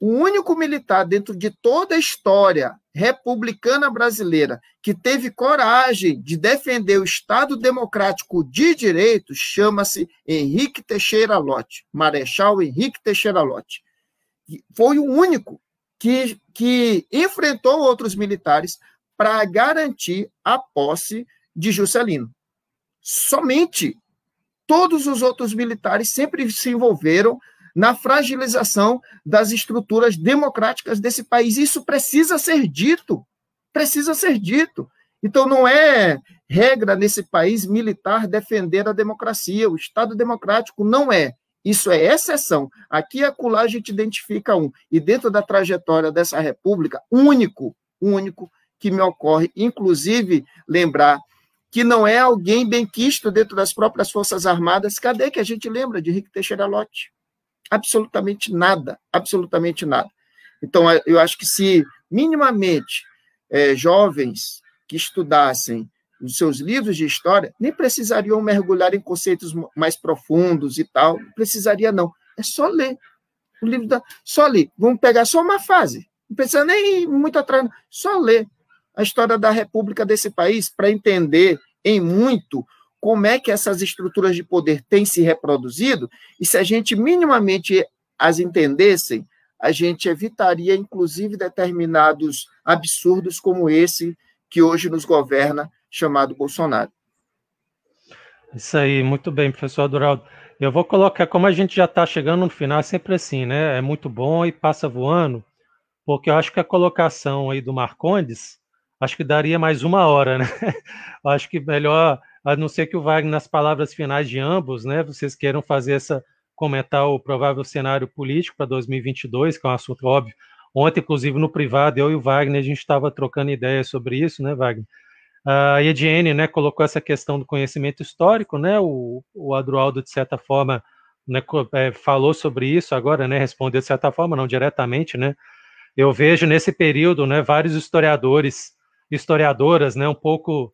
O único militar dentro de toda a história republicana brasileira que teve coragem de defender o Estado democrático de direito chama-se Henrique Teixeira Lott, Marechal Henrique Teixeira Lott. Foi o único que, que enfrentou outros militares para garantir a posse de Juscelino. Somente todos os outros militares sempre se envolveram na fragilização das estruturas democráticas desse país. Isso precisa ser dito. Precisa ser dito. Então, não é regra nesse país militar defender a democracia. O Estado democrático não é. Isso é exceção. Aqui e acolá a gente identifica um. E dentro da trajetória dessa república, único, único que me ocorre, inclusive, lembrar que não é alguém bem quisto dentro das próprias Forças Armadas. Cadê que a gente lembra de Henrique Teixeira Lott? Absolutamente nada, absolutamente nada. Então, eu acho que se minimamente é, jovens que estudassem os seus livros de história, nem precisariam mergulhar em conceitos mais profundos e tal, precisaria não. É só ler. O livro da... Só ler. Vamos pegar só uma fase. Não precisa nem ir muito atrás, só ler a história da República desse país para entender em muito como é que essas estruturas de poder têm se reproduzido, e se a gente minimamente as entendessem, a gente evitaria, inclusive, determinados absurdos como esse que hoje nos governa, chamado Bolsonaro. Isso aí, muito bem, professor Duraldo. Eu vou colocar, como a gente já está chegando no final, é sempre assim, né? É muito bom e passa voando, porque eu acho que a colocação aí do Marcondes acho que daria mais uma hora, né? acho que melhor, a não ser que o Wagner, nas palavras finais de ambos, né, vocês queiram fazer essa, comentar o provável cenário político para 2022, que é um assunto óbvio Ontem, inclusive, no privado, eu e o Wagner, a gente estava trocando ideias sobre isso, né, Wagner? A Ediene, né, colocou essa questão do conhecimento histórico, né, o, o Adroaldo, de certa forma, né, é, falou sobre isso agora, né, respondeu de certa forma, não diretamente, né, eu vejo nesse período, né, vários historiadores, historiadoras, né, um pouco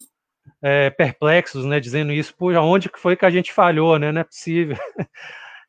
é, perplexos, né, dizendo isso, por onde que foi que a gente falhou, né, não é possível.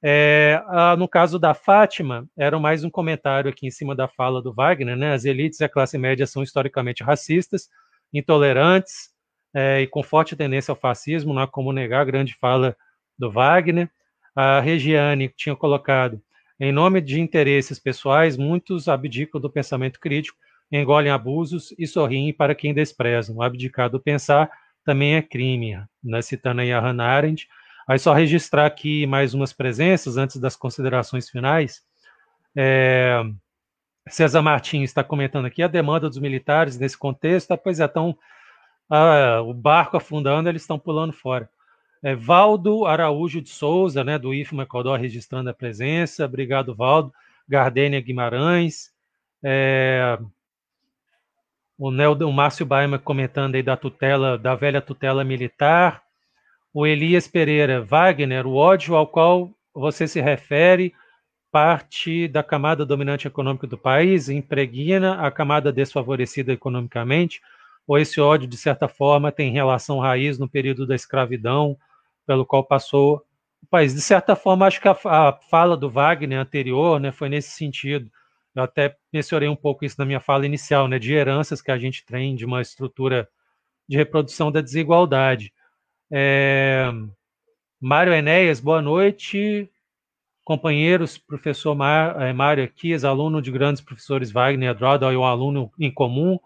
É, no caso da Fátima, era mais um comentário aqui em cima da fala do Wagner, né, as elites e a classe média são historicamente racistas, intolerantes é, e com forte tendência ao fascismo, não há como negar a grande fala do Wagner. A Regiane tinha colocado, em nome de interesses pessoais, muitos abdicam do pensamento crítico, engolem abusos e sorriem para quem desprezam. Abdicar do pensar também é crime, né? citando aí a Hannah Arendt. Aí só registrar aqui mais umas presenças antes das considerações finais. É, César Martins está comentando aqui a demanda dos militares nesse contexto, ah, pois é, então ah, o barco afundando, eles estão pulando fora. É, Valdo Araújo de Souza, né, do IFMA Codó, registrando a presença. Obrigado, Valdo. Gardênia Guimarães. É, o, Nel, o Márcio Baima comentando aí da tutela, da velha tutela militar. O Elias Pereira, Wagner, o ódio ao qual você se refere parte da camada dominante econômica do país, impregna a camada desfavorecida economicamente, ou esse ódio, de certa forma, tem relação raiz no período da escravidão, pelo qual passou o país. De certa forma, acho que a, a fala do Wagner anterior né, foi nesse sentido. Eu até mencionei um pouco isso na minha fala inicial, né, de heranças que a gente tem de uma estrutura de reprodução da desigualdade. É... Mário Enéas, boa noite. Companheiros, professor é, Mário aqui, aluno de grandes professores Wagner Adroda e um aluno em comum,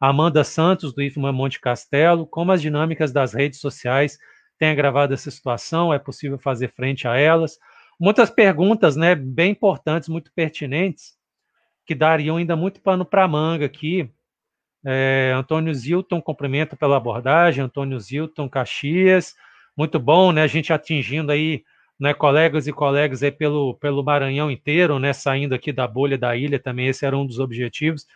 Amanda Santos, do IFMA Monte Castelo, como as dinâmicas das redes sociais têm agravado essa situação, é possível fazer frente a elas? Muitas perguntas, né, bem importantes, muito pertinentes, que dariam ainda muito pano para manga aqui. É, Antônio Zilton, cumprimento pela abordagem, Antônio Zilton Caxias, muito bom, né, a gente atingindo aí né, colegas e colegas aí pelo, pelo Maranhão inteiro, né, saindo aqui da bolha da ilha também, esse era um dos objetivos.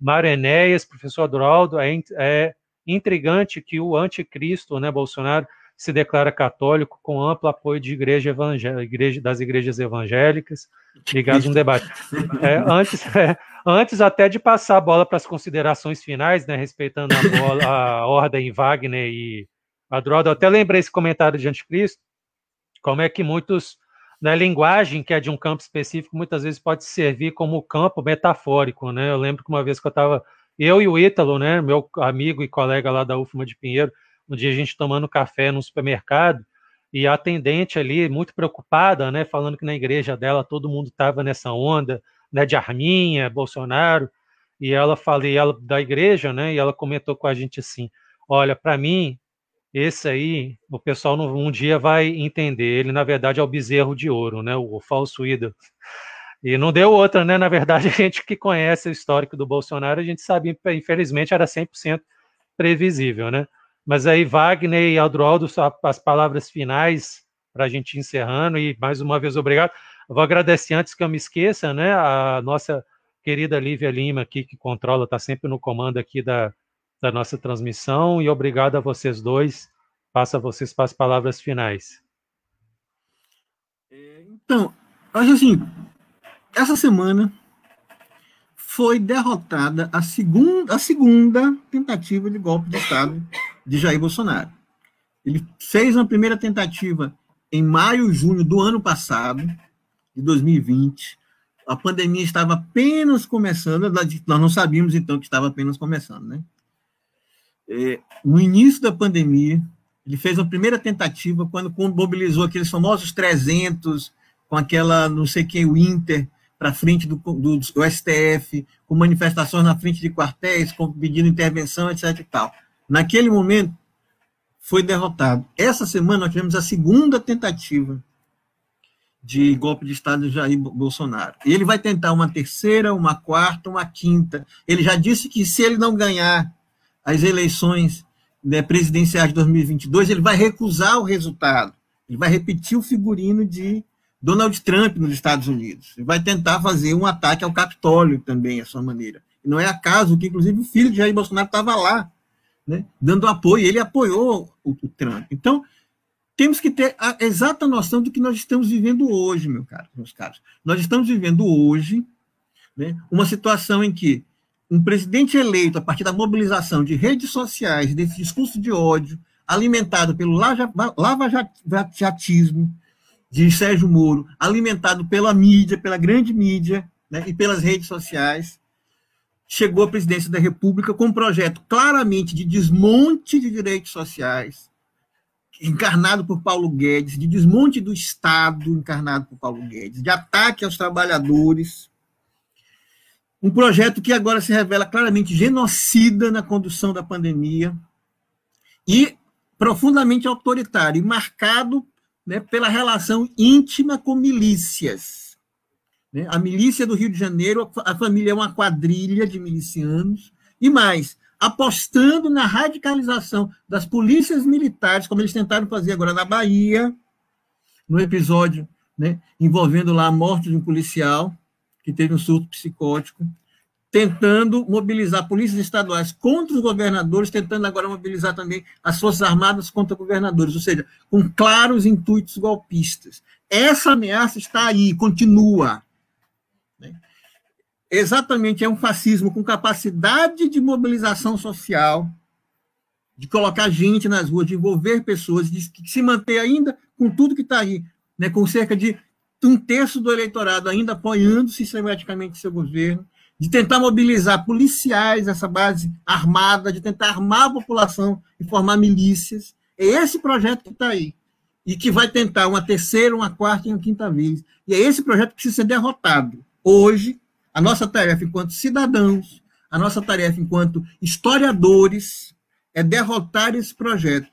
Marenéias, professor Adroaldo, é, é intrigante que o anticristo, né, Bolsonaro, se declara católico com amplo apoio de igreja evangélica, igreja, das igrejas evangélicas, ligados no debate. É, antes, é, antes até de passar a bola para as considerações finais, né, respeitando a, bola, a ordem Wagner e Adroaldo, eu até lembrei esse comentário de anticristo, como é que muitos, né, linguagem que é de um campo específico, muitas vezes pode servir como campo metafórico, né? Eu lembro que uma vez que eu estava, eu e o Ítalo, né, meu amigo e colega lá da UFMA de Pinheiro, um dia a gente tomando café no supermercado, e a atendente ali, muito preocupada, né, falando que na igreja dela todo mundo estava nessa onda, né, de Arminha, Bolsonaro, e ela falei ela da igreja, né, e ela comentou com a gente assim: "Olha, para mim, esse aí, o pessoal um dia vai entender. Ele, na verdade, é o bezerro de ouro, né? O, falso ídolo. E não deu outra, né? Na verdade, a gente que conhece o histórico do Bolsonaro, a gente sabe, infelizmente, era 100% previsível, né? Mas aí, Wagner e Aldroaldo, as palavras finais para a gente encerrando. E mais uma vez, obrigado. Vou agradecer antes que eu me esqueça, né? A nossa querida Lívia Lima aqui, que controla, está sempre no comando aqui da, da nossa transmissão e obrigado a vocês dois. Passa vocês para as palavras finais. Então, acho assim, essa semana foi derrotada a segunda, a segunda tentativa de golpe de Estado de Jair Bolsonaro. Ele fez uma primeira tentativa em maio, junho do ano passado, de 2020. A pandemia estava apenas começando, nós não sabíamos então que estava apenas começando, né? É, no início da pandemia, ele fez a primeira tentativa quando mobilizou aqueles famosos 300, com aquela, não sei quem, o Inter, para frente do, do, do, STF, com manifestações na frente de quartéis, com, pedindo intervenção, etc. E tal. Naquele momento, foi derrotado. Essa semana, nós tivemos a segunda tentativa de golpe de Estado de Jair Bolsonaro. E ele vai tentar uma terceira, uma quarta, uma quinta. Ele já disse que se ele não ganhar as eleições né, presidenciais de 2022, ele vai recusar o resultado. Ele vai repetir o figurino de Donald Trump nos Estados Unidos. Vai tentar fazer um ataque ao Capitólio também, à sua maneira. E não é acaso que, inclusive, o filho de Jair Bolsonaro estava lá, né, dando apoio. Ele apoiou o, o Trump. Então, temos que ter a exata noção do que nós estamos vivendo hoje, meu caro, meus caros. Nós estamos vivendo hoje né, uma situação em que um presidente eleito a partir da mobilização de redes sociais, desse discurso de ódio, alimentado pelo lava-jatismo de Sérgio Moro, alimentado pela mídia, pela grande mídia né, e pelas redes sociais, chegou à presidência da República com um projeto claramente de desmonte de direitos sociais, encarnado por Paulo Guedes, de desmonte do Estado, encarnado por Paulo Guedes, de ataque aos trabalhadores. Um projeto que agora se revela claramente genocida na condução da pandemia e profundamente autoritário, marcado né, pela relação íntima com milícias. Né? A milícia do Rio de Janeiro, a família é uma quadrilha de milicianos, e mais, apostando na radicalização das polícias militares, como eles tentaram fazer agora na Bahia, no episódio né, envolvendo lá a morte de um policial que teve um surto psicótico, tentando mobilizar polícias estaduais contra os governadores, tentando agora mobilizar também as Forças Armadas contra governadores, ou seja, com claros intuitos golpistas. Essa ameaça está aí, continua exatamente é um fascismo com capacidade de mobilização social, de colocar gente nas ruas, de envolver pessoas, de se manter ainda com tudo que está aí, né, com cerca de um terço do eleitorado ainda apoiando sistematicamente seu governo, de tentar mobilizar policiais, essa base armada, de tentar armar a população e formar milícias. É esse projeto que está aí. E que vai tentar uma terceira, uma quarta e uma quinta vez. E é esse projeto que precisa ser derrotado. Hoje, a nossa tarefa enquanto cidadãos, a nossa tarefa enquanto historiadores, é derrotar esse projeto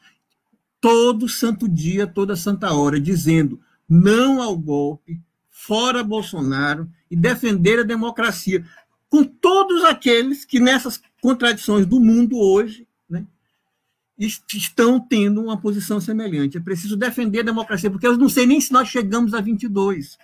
todo santo dia, toda santa hora, dizendo não ao golpe, fora Bolsonaro e defender a democracia, com todos aqueles que nessas contradições do mundo hoje né, estão tendo uma posição semelhante. É preciso defender a democracia, porque eu não sei nem se nós chegamos a 22.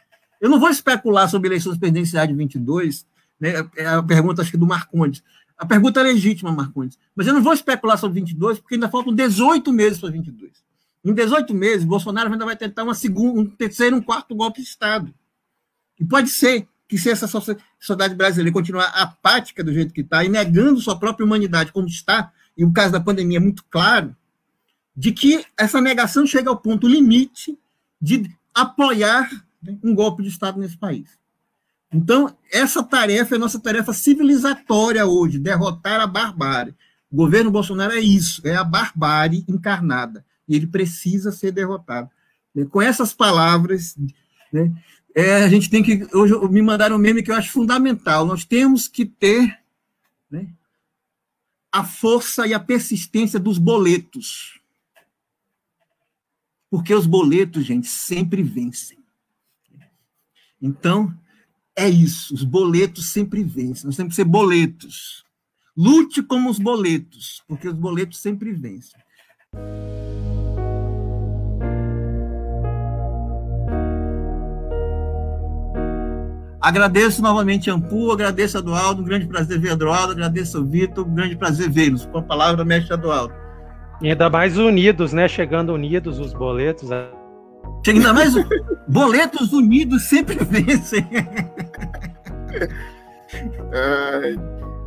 Eu não vou especular sobre eleições presidenciais de 22, né? é a pergunta, acho que, do Marcondes. A pergunta é legítima, Marcondes. Mas eu não vou especular sobre 22, porque ainda faltam 18 meses para 22. Em 18 meses, Bolsonaro ainda vai tentar uma segunda, um terceiro, um quarto golpe de Estado. E pode ser que se essa sociedade brasileira continuar apática do jeito que está e negando sua própria humanidade como está, e o caso da pandemia é muito claro, de que essa negação chega ao ponto limite de apoiar um golpe de Estado nesse país. Então, essa tarefa é nossa tarefa civilizatória hoje, derrotar a barbárie. O governo Bolsonaro é isso, é a barbárie encarnada. E ele precisa ser derrotado. Com essas palavras, né, é, a gente tem que. Hoje me mandaram um meme que eu acho fundamental. Nós temos que ter né, a força e a persistência dos boletos. Porque os boletos, gente, sempre vencem. Então, é isso. Os boletos sempre vencem. Nós temos que ser boletos. Lute como os boletos, porque os boletos sempre vencem. Agradeço novamente a Ampu, agradeço a Eduardo, um grande prazer ver Eduardo, agradeço ao Vitor, um grande prazer vê-los. Com a palavra, mestre Eduardo. E ainda mais unidos, né? Chegando unidos os boletos. Ainda mais boletos unidos sempre vencem.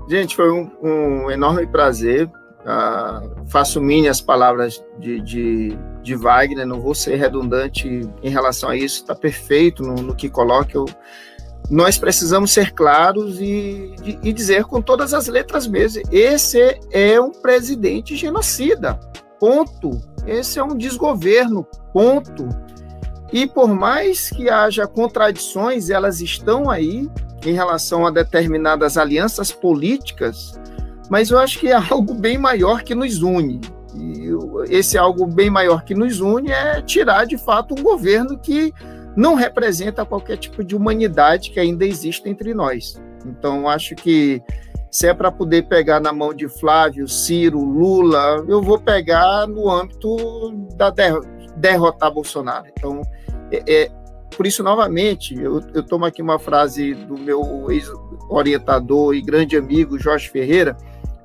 gente, foi um, um enorme prazer. Uh, faço minhas palavras de, de, de, Wagner, não vou ser redundante em relação a isso, está perfeito no, no, que coloca. Eu, nós precisamos ser claros e, e dizer com todas as letras mesmo: esse é um presidente genocida. Ponto. Esse é um desgoverno. Ponto. E por mais que haja contradições, elas estão aí em relação a determinadas alianças políticas, mas eu acho que é algo bem maior que nos une. E esse algo bem maior que nos une é tirar de fato um governo que não representa qualquer tipo de humanidade que ainda existe entre nós. Então, acho que se é para poder pegar na mão de Flávio, Ciro, Lula, eu vou pegar no âmbito da derrotar Bolsonaro. Então, é, é, por isso, novamente, eu, eu tomo aqui uma frase do meu ex-orientador e grande amigo Jorge Ferreira,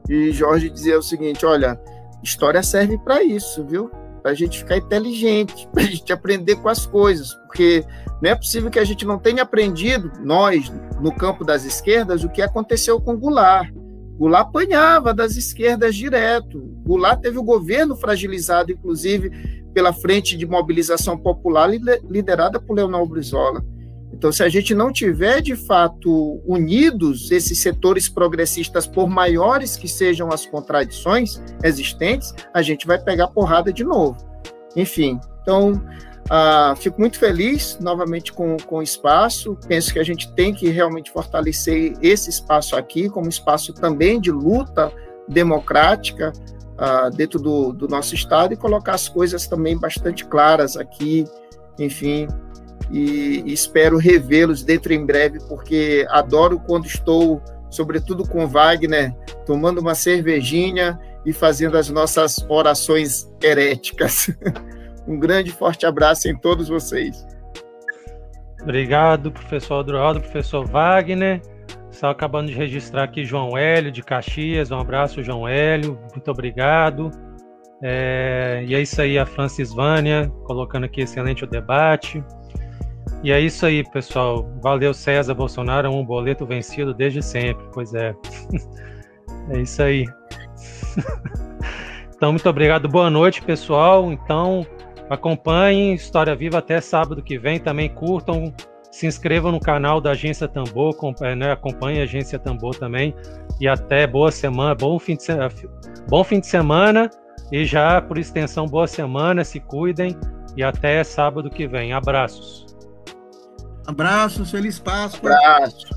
e Jorge dizia o seguinte: olha, história serve para isso, viu? Para a gente ficar inteligente, para a gente aprender com as coisas, porque não é possível que a gente não tenha aprendido, nós, no campo das esquerdas, o que aconteceu com Goulart. Goulart apanhava das esquerdas direto. Goulart teve o governo fragilizado, inclusive, pela Frente de Mobilização Popular, liderada por Leonel Brizola. Então, se a gente não tiver, de fato, unidos esses setores progressistas, por maiores que sejam as contradições existentes, a gente vai pegar porrada de novo. Enfim, então, ah, fico muito feliz novamente com, com o espaço. Penso que a gente tem que realmente fortalecer esse espaço aqui como espaço também de luta democrática ah, dentro do, do nosso estado e colocar as coisas também bastante claras aqui, enfim. E, e espero revê-los dentro em breve, porque adoro quando estou, sobretudo com Wagner, tomando uma cervejinha e fazendo as nossas orações heréticas. Um grande forte abraço em todos vocês. Obrigado, professor Adroaldo, professor Wagner. Só acabando de registrar aqui João Hélio, de Caxias. Um abraço, João Hélio. Muito obrigado. É, e é isso aí, a Francis Vânia, colocando aqui excelente o debate. E é isso aí, pessoal. Valeu, César Bolsonaro, um boleto vencido desde sempre. Pois é. é isso aí. então, muito obrigado. Boa noite, pessoal. Então, Acompanhem História Viva até sábado que vem. Também curtam, se inscrevam no canal da Agência Tambor, eh, né, acompanhe a Agência Tambor também. E até boa semana, bom fim de semana, eh, bom fim de semana e já por extensão boa semana, se cuidem e até sábado que vem. Abraços. Abraços, feliz Páscoa. Abraço.